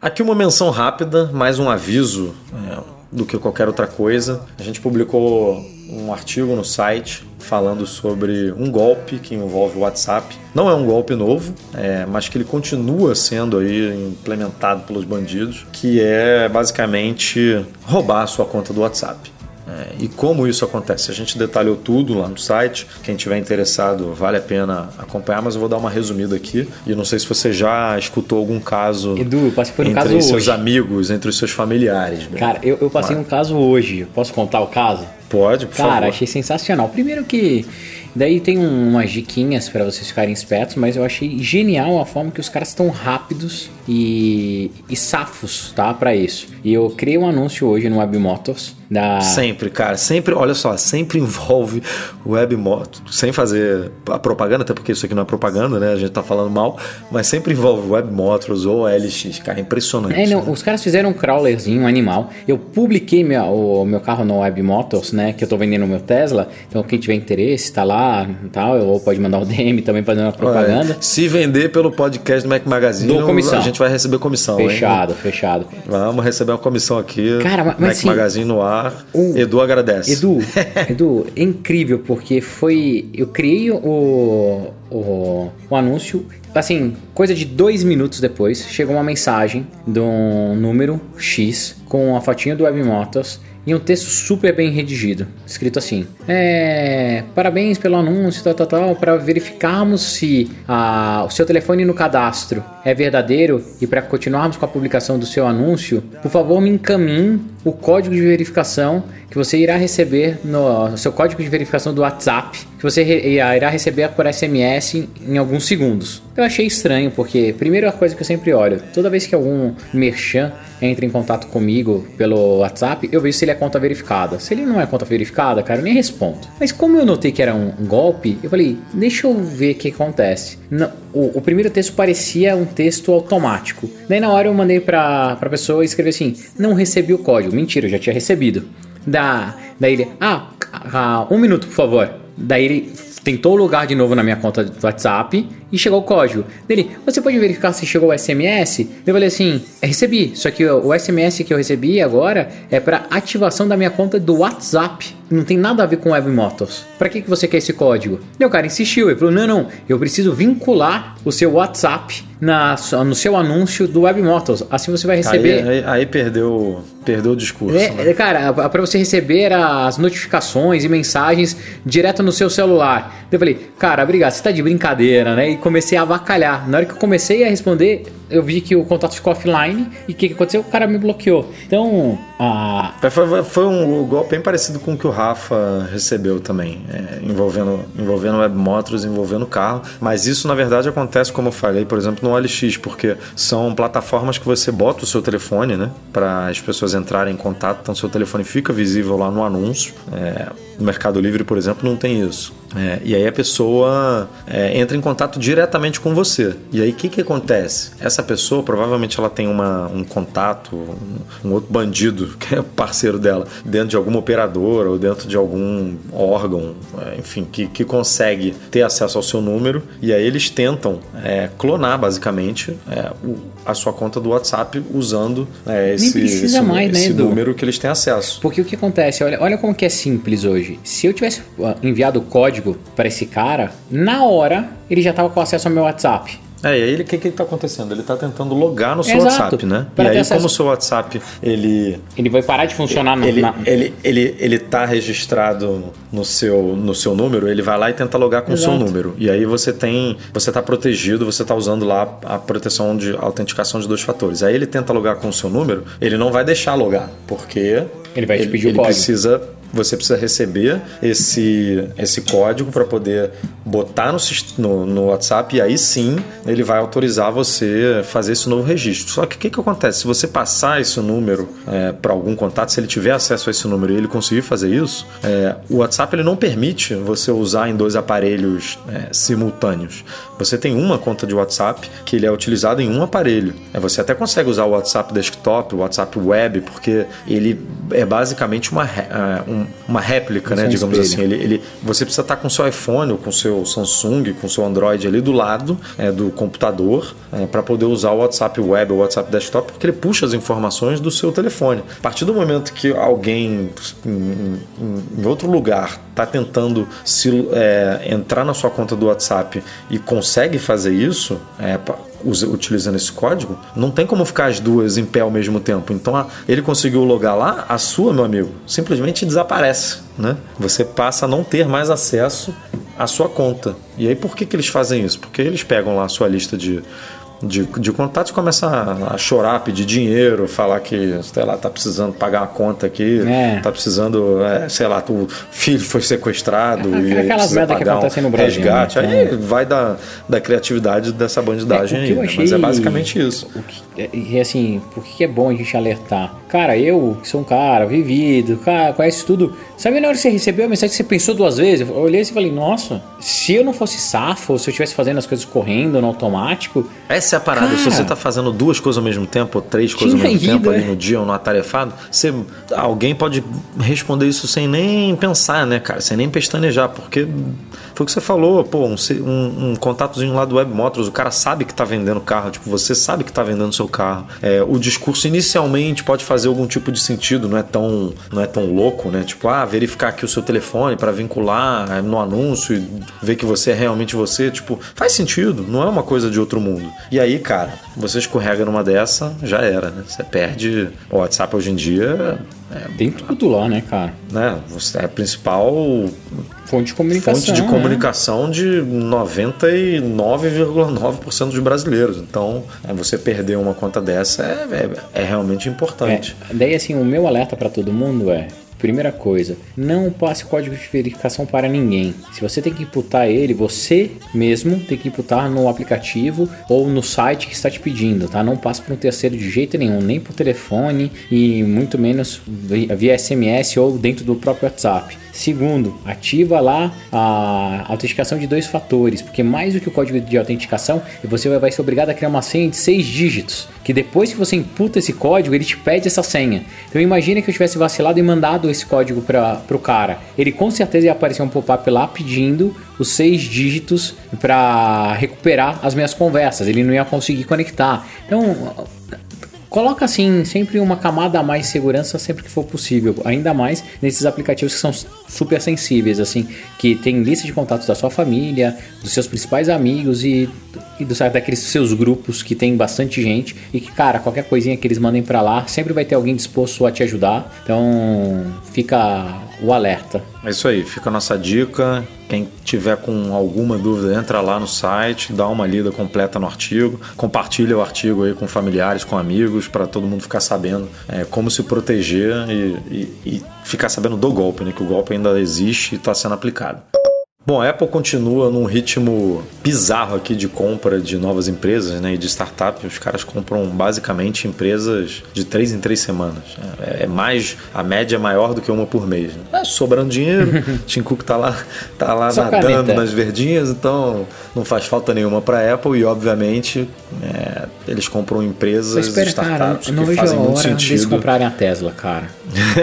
Aqui uma menção rápida, mais um aviso é, do que qualquer outra coisa. A gente publicou um artigo no site falando sobre um golpe que envolve o WhatsApp. Não é um golpe novo, é, mas que ele continua sendo aí implementado pelos bandidos, que é basicamente roubar a sua conta do WhatsApp. É, e como isso acontece? A gente detalhou tudo lá no site. Quem tiver interessado, vale a pena acompanhar, mas eu vou dar uma resumida aqui. E não sei se você já escutou algum caso Edu, passei por um entre caso seus hoje. amigos, entre os seus familiares. Cara, eu, eu passei Vai. um caso hoje. Posso contar o caso? Pode, por Cara, favor. achei sensacional. Primeiro que daí tem um- umas diquinhas pra vocês ficarem espertos, mas eu achei genial a forma que os caras estão rápidos e, e safos, tá, Pra isso. E eu criei um anúncio hoje no Web Motors da Sempre, cara, sempre, olha só, sempre envolve webmoto, sem fazer a propaganda, até porque isso aqui não é propaganda, né? A gente tá falando mal, mas sempre envolve webmotors ou LX, cara, é impressionante. É, não, né? os caras fizeram um crawlerzinho, um animal. Eu publiquei meu, o meu carro no Web Motors, né? Que eu tô vendendo o meu Tesla. Então, quem tiver interesse, tá lá tal. Ou pode mandar o DM também fazendo a propaganda. Olha, se vender pelo podcast do Mac Magazine, Dou comissão. a gente vai receber comissão, hein? Fechado, fechado. Vamos receber uma comissão aqui. Cara, mas- Mac assim, Magazine no ar. Edu agradece. Edu, Edu, é incrível porque foi. Eu criei o, o, o anúncio. Assim, coisa de dois minutos depois, chegou uma mensagem de um número X com a fotinha do Web Motors e um texto super bem redigido, escrito assim: é, Parabéns pelo anúncio, tal, tal, tal, para verificarmos se ah, o seu telefone no cadastro é verdadeiro e para continuarmos com a publicação do seu anúncio, por favor me encaminhe o código de verificação que você irá receber no, no seu código de verificação do WhatsApp, você irá receber por SMS em, alguns segundos. Eu achei estranho, porque primeiro a coisa que eu sempre olho, toda vez que algum merchan entra em contato comigo pelo WhatsApp, eu vejo se ele é conta verificada. Se ele não é conta verificada, cara, eu nem respondo. Mas como eu notei que era um, golpe, eu falei, deixa eu ver o que acontece. Não, o, o primeiro texto parecia um texto automático. Daí na hora eu mandei pra, pra pessoa escrever assim, não recebi o código. Mentira, eu já tinha recebido. Da, daí ele, ah, ah, um minuto, por favor. Daí ele tentou logar de novo na minha conta do WhatsApp e chegou o código. Dele, você pode verificar se chegou o SMS? Eu falei assim, "É, recebi, só que o o SMS que eu recebi agora é para ativação da minha conta do WhatsApp. Não tem nada a ver com Web Motors. Para que, que você quer esse código? E o cara insistiu, ele falou, não, não, eu preciso vincular o seu WhatsApp na, no seu anúncio do Web Motors. Assim você vai Aí, receber... aí, aí perdeu, perdeu o discurso. É, né? é, cara, para você receber as notificações e mensagens direto no seu celular. Eu falei, cara, obrigado, você tá de brincadeira, né? E comecei a avacalhar. Na hora que eu comecei a responder, eu vi que o contato ficou offline e o que, que aconteceu? O cara me bloqueou. Então, a. Foi, foi um golpe bem parecido com o que o Rafa recebeu também, é, envolvendo, envolvendo web motors, envolvendo carro. Mas isso, na verdade, acontece, como eu falei, por exemplo, no OLX, porque são plataformas que você bota o seu telefone, né? Para as pessoas entrarem em contato, então seu telefone fica visível lá no anúncio. É, no Mercado Livre, por exemplo, não tem isso. É, e aí a pessoa é, entra em contato diretamente com você. E aí o que, que acontece? Essa pessoa provavelmente ela tem uma, um contato, um, um outro bandido que é parceiro dela, dentro de alguma operadora ou dentro de algum órgão, é, enfim, que, que consegue ter acesso ao seu número. E aí eles tentam é, clonar basicamente é, o- a sua conta do WhatsApp usando é, esse, esse, mais, né, esse Edu? número que eles têm acesso. Porque o que acontece? Olha, olha como que é simples hoje. Se eu tivesse ah, enviado o código para esse cara, na hora ele já tava com acesso ao meu WhatsApp. É, e aí ele- o que que está acontecendo? Ele está tentando logar no seu Exato. WhatsApp, né? E aí, acesso- como o seu WhatsApp ele Ele vai parar de funcionar na- ele, ele, ele, ele tá registrado no seu, no seu número, ele vai lá e tenta logar com o seu número. E aí você tem. Você tá protegido, você tá usando lá a proteção de autenticação de dois fatores. Aí ele tenta logar com o seu número, ele não vai deixar logar, porque Ele vai te pedir o ele código. precisa. Você precisa receber esse, esse código para poder botar no, no, no WhatsApp e aí sim ele vai autorizar você fazer esse novo registro. Só que o que, que acontece? Se você passar esse número para algum contato, se ele tiver acesso a esse número e ele conseguir fazer isso, é, o WhatsApp ele não permite você usar em dois aparelhos é, simultâneos. Você tem uma conta de WhatsApp que ele é utilizado em um aparelho. É, você até consegue usar o WhatsApp desktop, o WhatsApp web, porque ele é basicamente uma, é, um- um- uma réplica, né? É Digamos assim. espelho. Ele, ele- você precisa estar com seu iPhone ou com seu Samsung, com seu Android ali do lado é, do computador para poder usar o WhatsApp Web ou o WhatsApp Desktop, porque ele puxa as informações do seu telefone. A partir do momento que alguém em, em- em outro lugar está tentando se, é, entrar na sua conta do WhatsApp e consegue fazer isso, é, utilizando esse código, não tem como ficar as duas em pé ao mesmo tempo. Então a- ele conseguiu logar lá, a sua, meu amigo, simplesmente desaparece. Né? Você passa a não ter mais acesso à sua conta. E aí por que, que eles fazem isso? Porque eles pegam lá a sua lista de. De, de contatos começam a, a chorar, pedir dinheiro, falar que, sei lá, tá precisando pagar uma conta aqui, É. tá precisando, é, sei lá, o filho foi sequestrado É, e aí aquelas precisa merda que pagar um no Brasil, resgate. né? Aí vai da, da criatividade dessa bandidagem É, aí, eu né? achei- mas é basicamente isso. O que- é- E assim, por que é bom a gente alertar? Cara, eu que sou um cara vivido, cara, conhece tudo. Sabe na hora que você recebeu a mensagem, você pensou duas vezes? Eu olhei e falei, nossa, se eu não fosse safo, se eu estivesse fazendo as coisas correndo no automático, Essa é a parada. Cara. Se você tá fazendo duas coisas ao mesmo tempo, ou três coisas ao mesmo ido, tempo ali é. no dia ou no atarefado, você, alguém pode responder isso sem nem pensar, né, cara? Sem nem pestanejar, porque foi o que você falou, pô, um, um, um contatozinho lá do Web Motors, o cara sabe que tá vendendo carro, tipo, você sabe que tá vendendo seu carro. É, o discurso inicialmente pode fazer algum tipo de sentido, não é tão, não é tão louco, né? Tipo, ah, verificar aqui o seu telefone para vincular é, no anúncio e ver que você é realmente você, tipo, faz sentido, não é uma coisa de outro mundo. E aí, cara, você escorrega numa dessa, já era, né? Você perde. O WhatsApp hoje em dia é, tem tudo lá, né, cara? né, você é a principal Fonte de comunicação. fonte de né? comunicação de 99,9% dos brasileiros. Então, é, você perder uma conta dessa é, é, é realmente importante. É, daí assim, o meu alerta pra todo mundo é Primeira coisa, não passe código de verificação para ninguém. Se você tem que imputar ele, você mesmo tem que imputar no aplicativo ou no site que está te pedindo, tá? Não passe para um terceiro de jeito nenhum, nem por telefone e muito menos via SMS ou dentro do próprio WhatsApp. Segundo, ativa lá a autenticação de dois fatores, porque mais do que o código de autenticação, você vai ser obrigado a criar uma senha de seis dígitos, que depois que você imputa esse código, ele te pede essa senha. Então imagine que eu tivesse vacilado e mandado esse código para o cara. Ele com certeza ia aparecer um pop-up lá pedindo os seis dígitos para recuperar as minhas conversas. Ele não ia conseguir conectar. Então Coloca assim sempre uma camada a mais de segurança sempre que for possível, ainda mais nesses aplicativos que são super sensíveis, assim, que tem lista de contatos da sua família, dos seus principais amigos e, daqueles seus grupos que tem bastante gente e que, cara, qualquer coisinha que eles mandem pra lá, sempre vai ter alguém disposto a te ajudar. Então, fica o alerta. É isso aí, fica a nossa dica. Quem tiver com alguma dúvida, entra lá no site, dá uma lida completa no artigo, compartilha o artigo aí com familiares, com amigos, para todo mundo ficar sabendo é, como se proteger e, e- e ficar sabendo do golpe, né? Que o golpe ainda existe e está sendo aplicado. Bom, a Apple continua num ritmo bizarro aqui de compra de novas empresas né, e de startups. Os caras compram basicamente empresas de três em três semanas. É, é mais, a média é maior do que uma por mês. Né? É sobrando dinheiro, Tim Cook tá lá, tá lá Só nadando caneta. nas verdinhas, então não faz falta nenhuma para a Apple e obviamente é, eles compram empresas, cara, startups eu não que a fazem muito sentido. comprarem a Tesla, cara.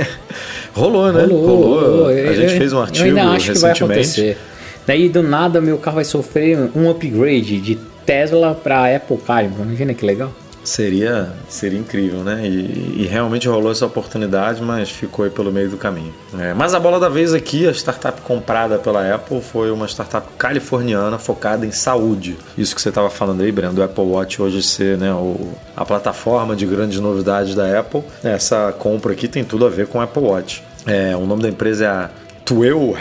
rolou, né? Rolou, rolou. A Eu- gente eu- fez um artigo recentemente. Daí do nada meu carro vai sofrer um upgrade de Tesla para Apple Car. Imagina que legal. Seria, seria incrível, né? E, e realmente rolou essa oportunidade, mas ficou aí pelo meio do caminho. É, mas a bola da vez aqui, a startup comprada pela Apple foi uma startup californiana focada em saúde. Isso que você estava falando aí, Breno, do Apple Watch hoje ser né, o, a plataforma de grandes novidades da Apple. Essa compra aqui tem tudo a ver com o Apple Watch. É, o nome da empresa é a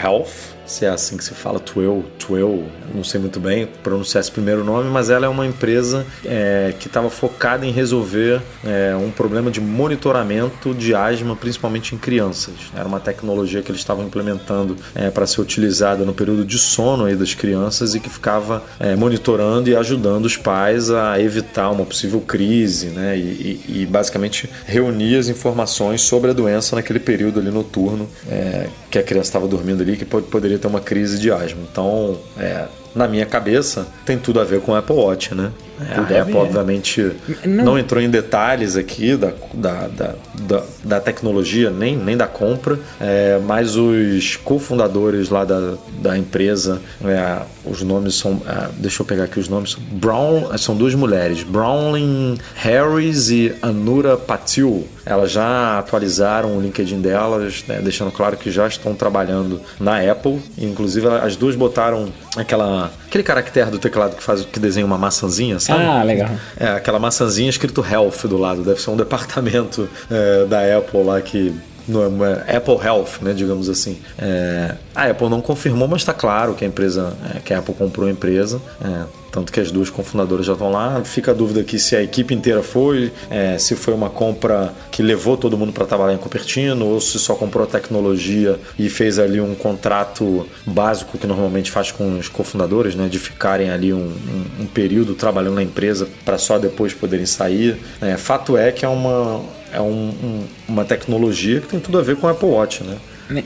Health se é assim que se fala, Twell, Twell, não sei muito bem pronunciar esse primeiro nome, mas ela é uma empresa é, que estava focada em resolver é, um problema de monitoramento de asma, principalmente em crianças. Era uma tecnologia que eles estavam implementando é, para ser utilizada no período de sono aí das crianças e que ficava é, monitorando e ajudando os pais a evitar uma possível crise, né? E, e- e basicamente reunir as informações sobre a doença naquele período ali noturno é, que a criança estava dormindo ali, que pode- poderia ter uma crise de asma. Então, é, na minha cabeça, tem tudo a ver com o Apple Watch, né? É, a Deve, Apple, é. obviamente, Não. não. entrou em detalhes aqui da, da, da, da, da tecnologia, nem, nem da compra, é, mas os cofundadores lá da, da empresa, é, os nomes são. é, deixa eu pegar aqui os nomes. Brown, são duas mulheres, Brownling Harris e Anura Patil. Elas já atualizaram o LinkedIn delas, né, deixando claro que já estão trabalhando na Apple. Inclusive, as duas botaram aquela, aquele caractere do teclado que, faz, que desenha uma maçãzinha, sabe? Ah, legal. É, aquela maçãzinha escrito Health do lado. Deve ser um departamento é, da Apple lá que. Não é, Apple Health, né, digamos assim. É, a Apple não confirmou, mas está claro que a empresa, é, que a Apple comprou a empresa. é, tanto que as duas cofundadoras já estão lá. Fica a dúvida aqui se a equipe inteira foi, é, se foi uma compra que levou todo mundo para trabalhar em Cupertino, ou se só comprou a tecnologia e fez ali um contrato básico que normalmente faz com os cofundadores, né, de ficarem ali um, um- um período trabalhando na empresa para só depois poderem sair. É, fato é que é uma, é um- um- uma tecnologia que tem tudo a ver com o Apple Watch, né?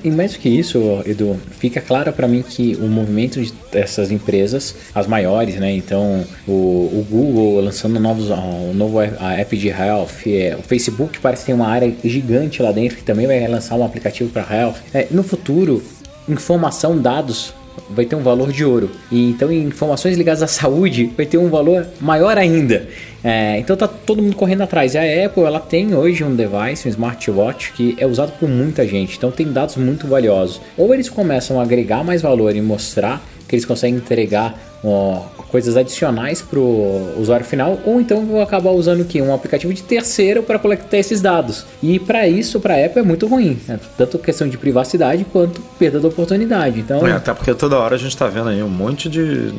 E mais do que isso, Edu, fica claro para mim que o movimento de- dessas empresas, as maiores, né? Então, o, o Google lançando novos, o novo a- a app de Health, é, o Facebook parece ter uma área gigante lá dentro que também vai lançar um aplicativo para Health. É, no futuro, informação, dados vai ter um valor de ouro. E então informações ligadas à saúde vai ter um valor maior ainda. É, então tá todo mundo correndo atrás. E a Apple ela tem hoje um device, um smartwatch que é usado por muita gente. Então tem dados muito valiosos. Ou eles começam a agregar mais valor e mostrar que eles conseguem entregar ó, coisas adicionais para o usuário final, ou então vou acabar usando o quê? Um aplicativo de terceiro para coletar esses dados. E para isso, para a Apple é muito ruim, né? tanto questão de privacidade quanto perda da oportunidade. Então, É, até porque toda hora a gente está vendo aí um monte de,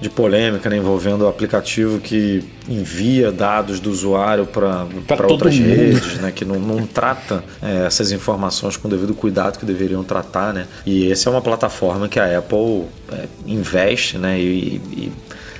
de polêmica né, envolvendo o aplicativo que envia dados do usuário para outras mundo. redes, né, que não, não trata é, essas informações com o devido cuidado que deveriam tratar. Né? E essa é uma plataforma que a Apple é, investe né, e, e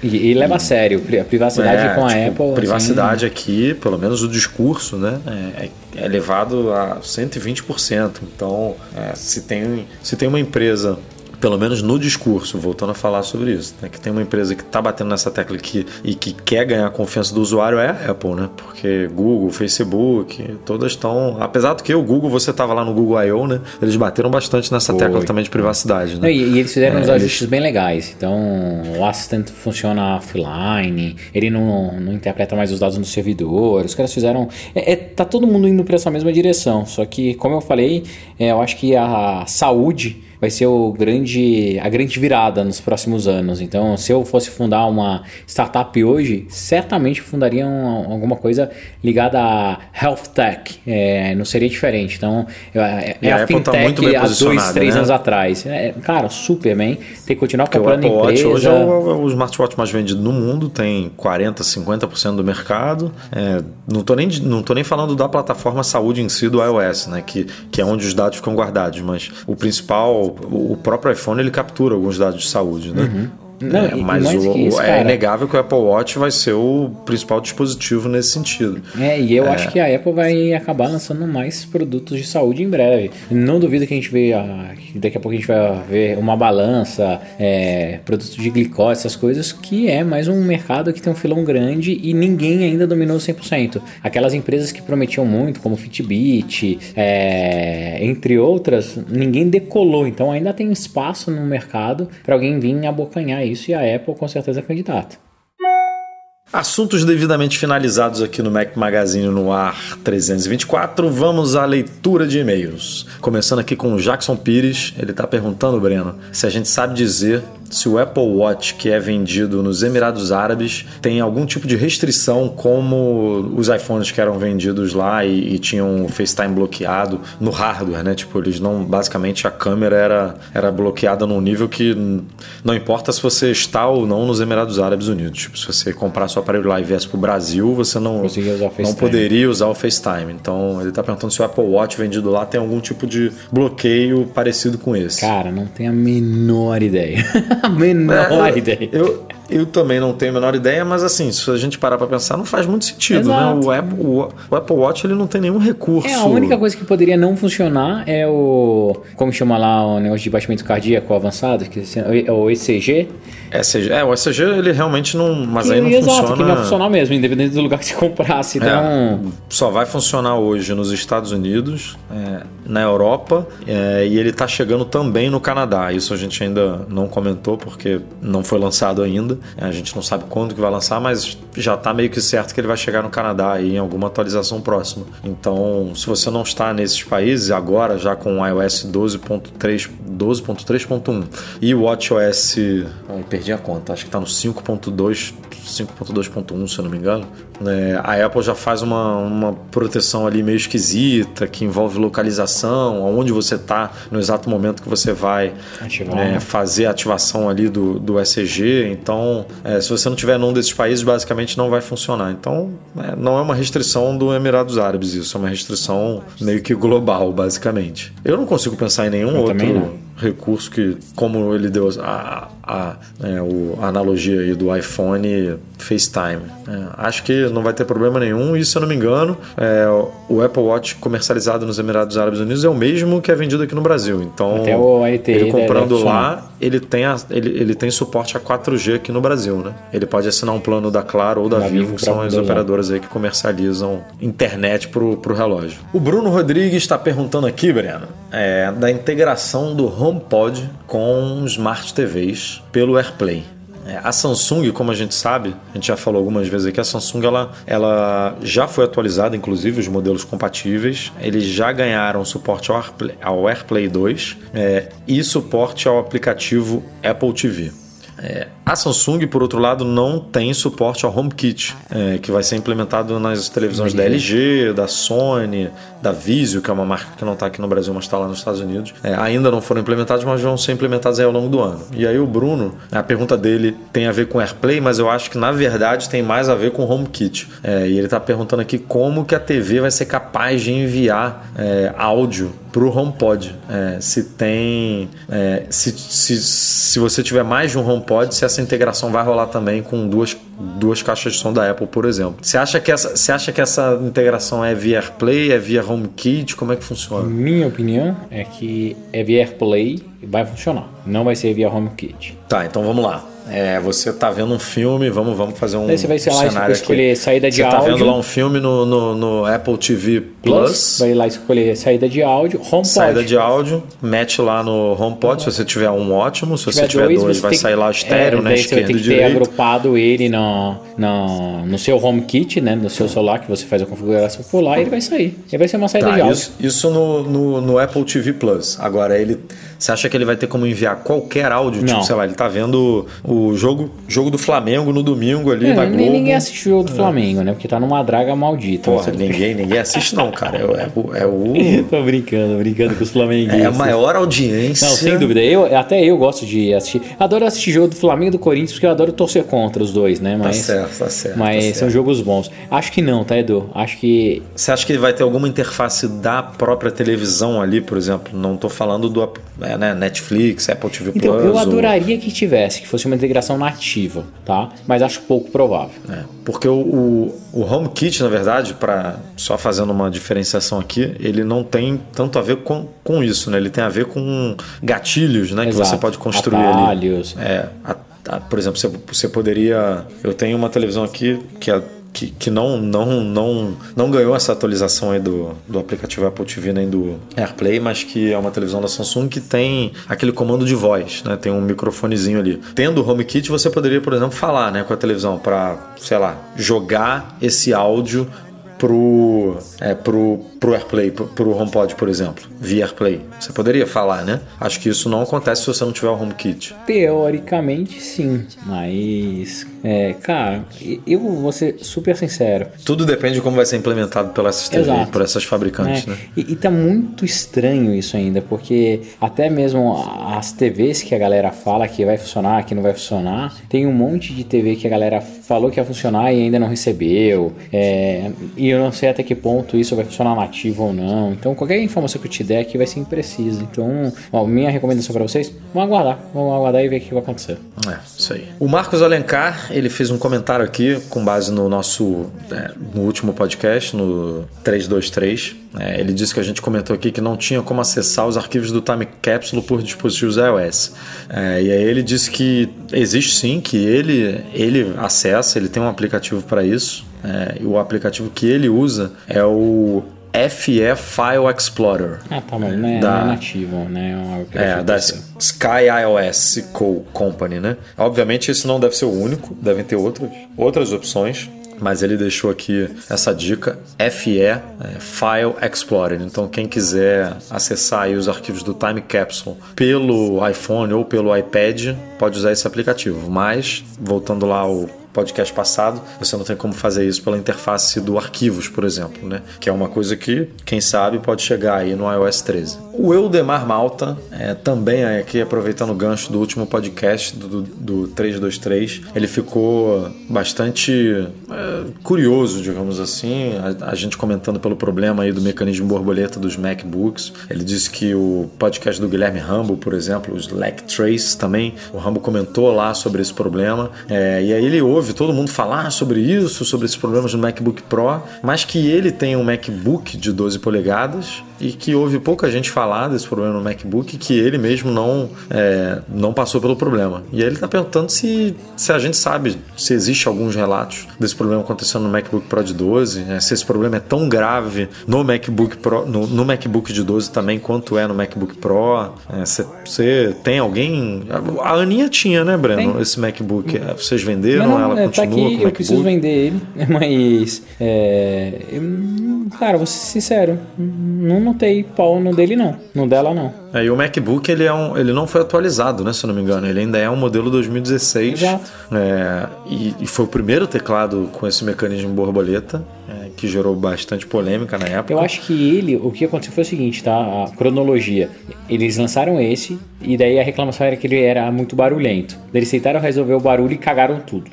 e, e leva a sério a privacidade é, com a tipo, Apple. assim, Privacidade aqui, pelo menos o discurso, né? É, é elevado a 120%. Então, é, se, tem, se tem uma empresa. Pelo menos no discurso, voltando a falar sobre isso, né? que tem uma empresa que está batendo nessa tecla aqui e que quer ganhar a confiança do usuário é a Apple, né? Porque Google, Facebook, todas estão. Apesar do que o Google, você estava lá no Google I.O., né? Eles bateram bastante nessa Foi. tecla também de privacidade, né? E, e eles fizeram É, uns eles- ajustes bem legais. Então, o Assistant funciona offline, ele não, não interpreta mais os dados no servidor. Os caras fizeram. É, é- tá todo mundo indo para essa mesma direção. Só que, como eu falei, é, eu acho que a saúde vai ser o grande, a grande virada nos próximos anos. Então, se eu fosse fundar uma startup hoje, certamente fundaria um- alguma coisa ligada a health tech. É, não seria diferente. Então, é, E é a a, Apple tá fintech muito bem há dois, três né? anos atrás. É, cara, Superman tem que continuar Porque o comprando Watch empresa. hoje é o, é o smartwatch mais vendido no mundo, tem 40, 50% do mercado. É, não, tô nem, não tô nem falando da plataforma saúde em si do iOS, né? Que, que é onde os dados ficam guardados, mas o principal, o próprio iPhone, ele captura alguns dados de saúde, né? Não, É, e- mas o- isso, é inegável que o Apple Watch vai ser o principal dispositivo nesse sentido. É, e eu acho que a Apple vai acabar lançando mais produtos de saúde em breve. Não duvido que a gente vê, a- que daqui a pouco a gente vai ver uma balança, é, produtos de glicose, essas coisas, que é mais um mercado que tem um filão grande e ninguém ainda dominou 100%. Aquelas empresas que prometiam muito, como Fitbit, é, entre outras, ninguém decolou. Então ainda tem espaço no mercado para alguém vir abocanhar isso e a Apple com certeza é candidata. Assuntos devidamente finalizados aqui no Mac Magazine no ar 324. Vamos à leitura de e-mails. Começando aqui com o Jackson Pires. Ele está perguntando, Breno, se a gente sabe dizer se o Apple Watch que é vendido nos Emirados Árabes tem algum tipo de restrição, como os iPhones que eram vendidos lá e, e tinham o FaceTime bloqueado no hardware, né? Tipo, eles não. Basicamente a câmera era, era bloqueada num nível que não importa se você está ou não nos Emirados Árabes Unidos. Tipo, se você comprar seu aparelho lá e viesse pro Brasil, você não, não poderia usar o FaceTime. Então ele está perguntando se o Apple Watch vendido lá tem algum tipo de bloqueio parecido com esse. Cara, não tenho a menor ideia. a menor É, eu, também não tenho a menor ideia, mas assim, se a gente parar pra pensar, não faz muito sentido, Exato. né? O Apple, o, Apple Watch ele não tem nenhum recurso. É, a única coisa que poderia não funcionar é o. Como chama lá o negócio de batimento cardíaco avançado? Que, é o ECG. ECG, é, o ECG ele realmente não. Mas aí não Exato, funciona. que não ia funcionar mesmo, independente do lugar que você comprasse. Então. É, só vai funcionar hoje nos Estados Unidos, é, na Europa é, e ele está chegando também no Canadá. Isso a gente ainda não comentou porque não foi lançado ainda. A gente não sabe quando que vai lançar, mas já está meio que certo que ele vai chegar no Canadá aí em alguma atualização próxima. Então, se você não está nesses países agora, já com o iOS 12.3 12.3.1 e o WatchOS, ai, perdi a conta, acho que está no 5.2 5.2.1, se eu não me engano, né, a Apple já faz uma, uma proteção ali meio esquisita, que envolve localização, onde você está no exato momento que você vai né, fazer a ativação ali do, do ECG. Então, é, se você não tiver num desses países, basicamente não vai funcionar. Então, não é uma restrição do Emirados Árabes, isso é uma restrição meio que global, basicamente. Eu não consigo pensar em nenhum eu outro recurso que, como ele deu a, a, o, a analogia aí do iPhone FaceTime. Acho que não vai ter problema nenhum e, se eu não me engano, é, o Apple Watch comercializado nos Emirados Árabes Unidos é o mesmo que é vendido aqui no Brasil. Então, Até o LTE ele comprando deve lá, ele tem, a, ele, ele tem suporte a 4G aqui no Brasil, né? Ele pode assinar um plano da Claro ou da, Da Vivo, Vivo que são as usar. operadoras aí que comercializam internet pro, pro relógio. O Bruno Rodrigues está perguntando aqui, Breno, é, da integração do HomePod com smart TVs pelo AirPlay. É, a Samsung, como a gente sabe, a gente já falou algumas vezes aqui, a Samsung ela, ela já foi atualizada, inclusive os modelos compatíveis, eles já ganharam suporte ao AirPlay, ao AirPlay 2 é, e suporte ao aplicativo Apple TV. É, a Samsung, por outro lado, não tem suporte ao HomeKit, é, que vai ser implementado nas televisões da LG, da Sony, da Vizio, que é uma marca que não está aqui no Brasil, mas está lá nos Estados Unidos. É, ainda não foram implementados, mas vão ser implementados ao longo do ano. E aí o Bruno, a pergunta dele tem a ver com AirPlay, mas eu acho que na verdade tem mais a ver com HomeKit. É, e ele está perguntando aqui como que a TV vai ser capaz de enviar é, áudio para o HomePod. É, se tem, é, se, se, se você tiver mais de um HomePod, se essa integração vai rolar também com duas, duas caixas de som da Apple, por exemplo. Você acha que essa, você acha que essa integração é via AirPlay, é via HomeKit? Como é que funciona? Minha opinião é que é via AirPlay e vai funcionar. Não vai ser via HomeKit. Tá, então vamos lá. É, você tá vendo um filme, vamos, vamos fazer um Daí você vai sei lá, cenário escolher aqui. saída de você tá áudio. vendo lá um filme no, no, no Apple TV Plus. Vai lá escolher saída de áudio, HomePod. Saída de áudio, mete lá no HomePod. Se você tiver um, ótimo. Se você tiver dois, dois, você vai sair lá estéreo, é, né? daí você vai Esquerdo ter que ter agrupado ele no, no, no seu HomeKit, né? No seu celular, que você faz a configuração por lá e ele vai sair. Ele vai ser uma saída Tá, de áudio. isso, isso no, no, no Apple TV Plus. Agora, ele. Você acha que ele vai ter como enviar qualquer áudio? Tipo, Não. sei lá, ele tá vendo o jogo, jogo do Flamengo no domingo ali É, na nem- Globo. ninguém assistiu o jogo do Flamengo, né? Porque tá numa draga maldita. Porra, ninguém, ninguém assiste, não, cara. É, o- é o. É, o, Tô brincando, brincando com os flamenguistas. é a maior audiência. Não, sem dúvida. Eu, até eu gosto de assistir. Adoro assistir jogo do Flamengo e do Corinthians, porque eu adoro torcer contra os dois, né? Tá Mas, certo, tá certo. mas tá são certo. jogos bons. Acho que não, tá, Edu? Acho que. Você acha que vai ter alguma interface da própria televisão ali, por exemplo? Não tô falando do é, né, Netflix, Apple TV Então, Plus. eu ou- adoraria que tivesse, que fosse uma integração nativa, tá? Mas acho pouco provável. É, porque o, o, o HomeKit, na verdade, para só fazendo uma diferenciação aqui, ele não tem tanto a ver com, com isso, né? Ele tem a ver com gatilhos, né? Que Exato. você pode construir Atalhos. ali. É, a- a- por exemplo, você, você poderia. Eu tenho uma televisão aqui que é que, que não, não, não, não ganhou essa atualização aí do, do aplicativo Apple TV nem do AirPlay, mas que é uma televisão da Samsung que tem aquele comando de voz, né? Tem um microfonezinho ali. Tendo o HomeKit, você poderia, por exemplo, falar né, com a televisão para, sei lá, jogar esse áudio pro, é, pro, pro AirPlay, pro, pro HomePod, por exemplo, via AirPlay. Você poderia falar, né? Acho que isso não acontece se você não tiver o HomeKit. Teoricamente, sim. Mas, é, cara, eu vou ser super sincero. Tudo depende de como vai ser implementado pelas TVs, Exato. por essas fabricantes, né? né? E, e tá muito estranho isso ainda, porque até mesmo as TVs que a galera fala que vai funcionar, que não vai funcionar, tem um monte de TV que a galera falou que ia funcionar e ainda não recebeu. É, e eu não sei até que ponto isso vai funcionar nativo ou não. Então, qualquer informação que eu te der aqui vai ser imprecisa. Então, ó, minha recomendação para vocês, vamos aguardar. Vamos aguardar e ver o que vai acontecer. É, isso aí. O Marcos Alencar, ele fez um comentário aqui com base no nosso é, no último podcast, no 323. É, ele disse que a gente comentou aqui que não tinha como acessar os arquivos do Time Capsule por dispositivos iOS. É, e aí ele disse que existe sim, que ele, ele acessa, ele tem um aplicativo para isso. É, e o aplicativo que ele usa é o FE File Explorer. Ah, tá, mas não é, Da- não é nativo, né? É, É, da Sky iOS Co. Company, né? Obviamente esse não deve ser o único, devem ter outras, outras opções. Mas ele deixou aqui essa dica, FE é, File Explorer. Então quem quiser acessar os arquivos do Time Capsule pelo iPhone ou pelo iPad, pode usar esse aplicativo. Mas, voltando lá ao podcast passado, você não tem como fazer isso pela interface do arquivos, por exemplo, né? Que é uma coisa que, quem sabe, pode chegar aí no iOS 13. O Eudemar Malta, é, também aqui aproveitando o gancho do último podcast do, do, do 323, ele ficou bastante é, curioso, digamos assim, a, a gente comentando pelo problema aí do mecanismo borboleta dos MacBooks. Ele disse que o podcast do Guilherme Rambo, por exemplo, o Slack Trace também, o Rambo comentou lá sobre esse problema, é, e aí ele ouve todo mundo falar sobre isso, sobre esses problemas no MacBook Pro, mas que ele tem um MacBook de 12 polegadas e que ouve pouca gente falar desse problema no MacBook que ele mesmo não, é, não passou pelo problema. E aí ele está perguntando se, se a gente sabe se existe alguns relatos desse problema acontecendo no MacBook Pro de 12, né, se esse problema é tão grave no MacBook Pro, no, no MacBook de 12 também quanto é no MacBook Pro. É, você, você tem alguém? A Aninha tinha, né, Breno? Tem. Esse MacBook. É, Vocês venderam? Não, ela é, continua tá com o aqui, eu MacBook? preciso vender ele, mas. É, eu- cara, vou ser sincero, não notei pau no dele, não. No dela, não. É, e o MacBook ele, é um, ele não foi atualizado, né? Se eu não me engano. Ele ainda é um modelo 2016. Exato. É, e, e foi o primeiro teclado com esse mecanismo borboleta, é, que gerou bastante polêmica na época. Eu acho que ele, o que aconteceu foi o seguinte, tá? A cronologia. Eles lançaram esse, e daí a reclamação era que ele era muito barulhento. Eles tentaram resolver o barulho e cagaram tudo.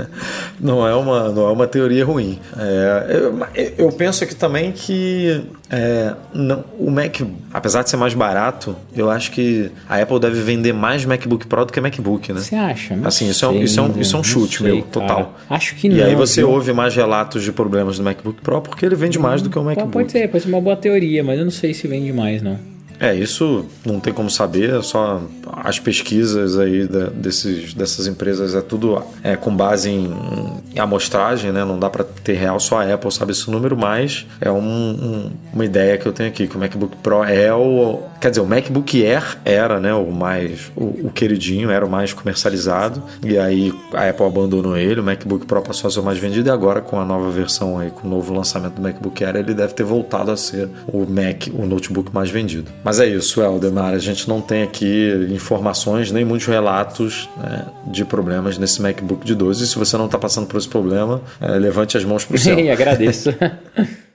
não é uma, não é uma teoria ruim. É, eu, eu penso aqui também que é, não, o Mac, apesar de ser mais barato, eu acho que a Apple deve vender mais MacBook Pro do que MacBook, né? Você acha? Não Assim, isso é, um- sei, isso é um, isso é um chute sei, meu, cara. total. Acho que e não. aí você viu? ouve mais relatos de problemas do MacBook Pro porque ele vende mais do que o MacBook. Pode ser, pode ser uma boa teoria, mas eu não sei se vende mais, não. É, isso não tem como saber, é só as pesquisas aí da- desses, dessas empresas é tudo é, com base em, em amostragem, né? Não dá para ter real, só a Apple sabe esse número, mas é um- um- uma ideia que eu tenho aqui, que o MacBook Pro é o. Quer dizer, o MacBook Air era né, o mais. O, o queridinho, era o mais comercializado, e aí a Apple abandonou ele, o MacBook Pro passou a ser o mais vendido, e agora com a nova versão aí, com o novo lançamento do MacBook Air, ele deve ter voltado a ser o Mac, o notebook mais vendido. Mas é isso, Eldemar. A gente não tem aqui informações nem muitos relatos né, de problemas nesse MacBook de 12. E se você não está passando por esse problema, é, levante as mãos para o céu. Agradeço.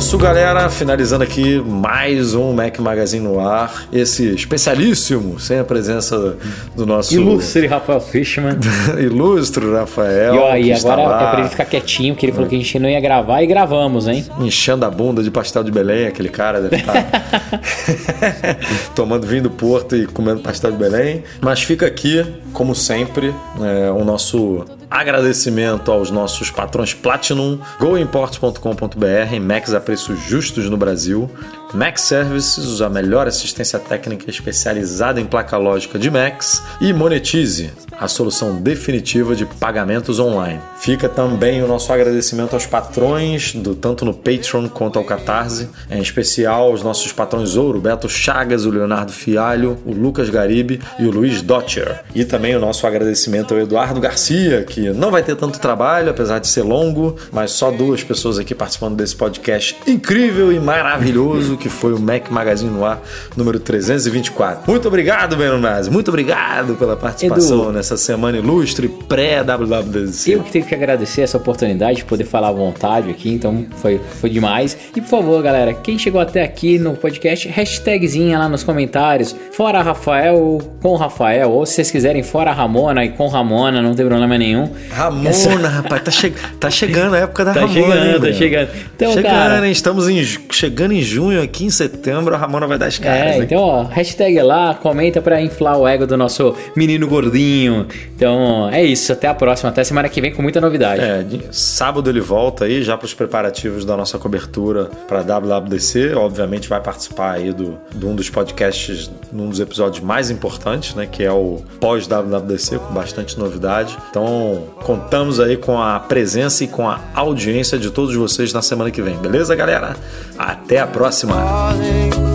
isso, galera. Finalizando aqui mais um Mac Magazine no ar. Esse especialíssimo, sem a presença do nosso Ilustre Rafael Fishman. ilustre Rafael. E, ó, e agora lá é pra ele ficar quietinho, que ele falou que a gente não ia gravar e gravamos, hein? enchendo a bunda de pastel de Belém, aquele cara deve estar tomando vinho do Porto e comendo pastel de Belém. Mas fica aqui, como sempre, é, o nosso agradecimento aos nossos patrões Platinum, goimports.com.br, Macs a preços justos no Brasil, Mac Services, a melhor assistência técnica especializada em placa lógica de Macs, e Monetize, a solução definitiva de pagamentos online. Fica também o nosso agradecimento aos patrões, do tanto no Patreon quanto ao Catarse, em especial aos nossos patrões ouro, Beto Chagas, o Leonardo Fialho, o Lucas Garibe e o Luiz Dotcher. E também o nosso agradecimento ao Eduardo Garcia, que não vai ter tanto trabalho, apesar de ser longo, mas só duas pessoas aqui participando desse podcast incrível e maravilhoso que foi o Mac Magazine no ar número 324. Muito obrigado, Benonazzi. Muito obrigado pela participação Edu. nessa semana ilustre pré-WWDC. Eu que tenho que agradecer essa oportunidade de poder falar à vontade aqui, então foi, foi demais. E por favor, galera, quem chegou até aqui no podcast, hashtagzinha lá nos comentários, fora Rafael com Rafael, ou se vocês quiserem, fora Ramona e com Ramona, não tem problema nenhum. Ramona, rapaz, tá, che- tá chegando a época da Tá Ramona. chegando, hein, tá chegando. Então, chegando, cara- hein? Estamos em chegando em junho, aqui em setembro, a Ramona vai dar as caras. É, hein? então, ó, hashtag lá, comenta pra inflar o ego do nosso menino gordinho. Então, é isso, até a próxima, até semana que vem com muita novidade. É, sábado ele volta aí já para os preparativos da nossa cobertura para WWDC. Obviamente vai participar aí do, de um dos podcasts, num dos episódios mais importantes, né, que é o pós-WWDC, com bastante novidade. Então, contamos aí com a presença e com a audiência de todos vocês na semana que vem. Beleza, galera? Até a próxima! darling.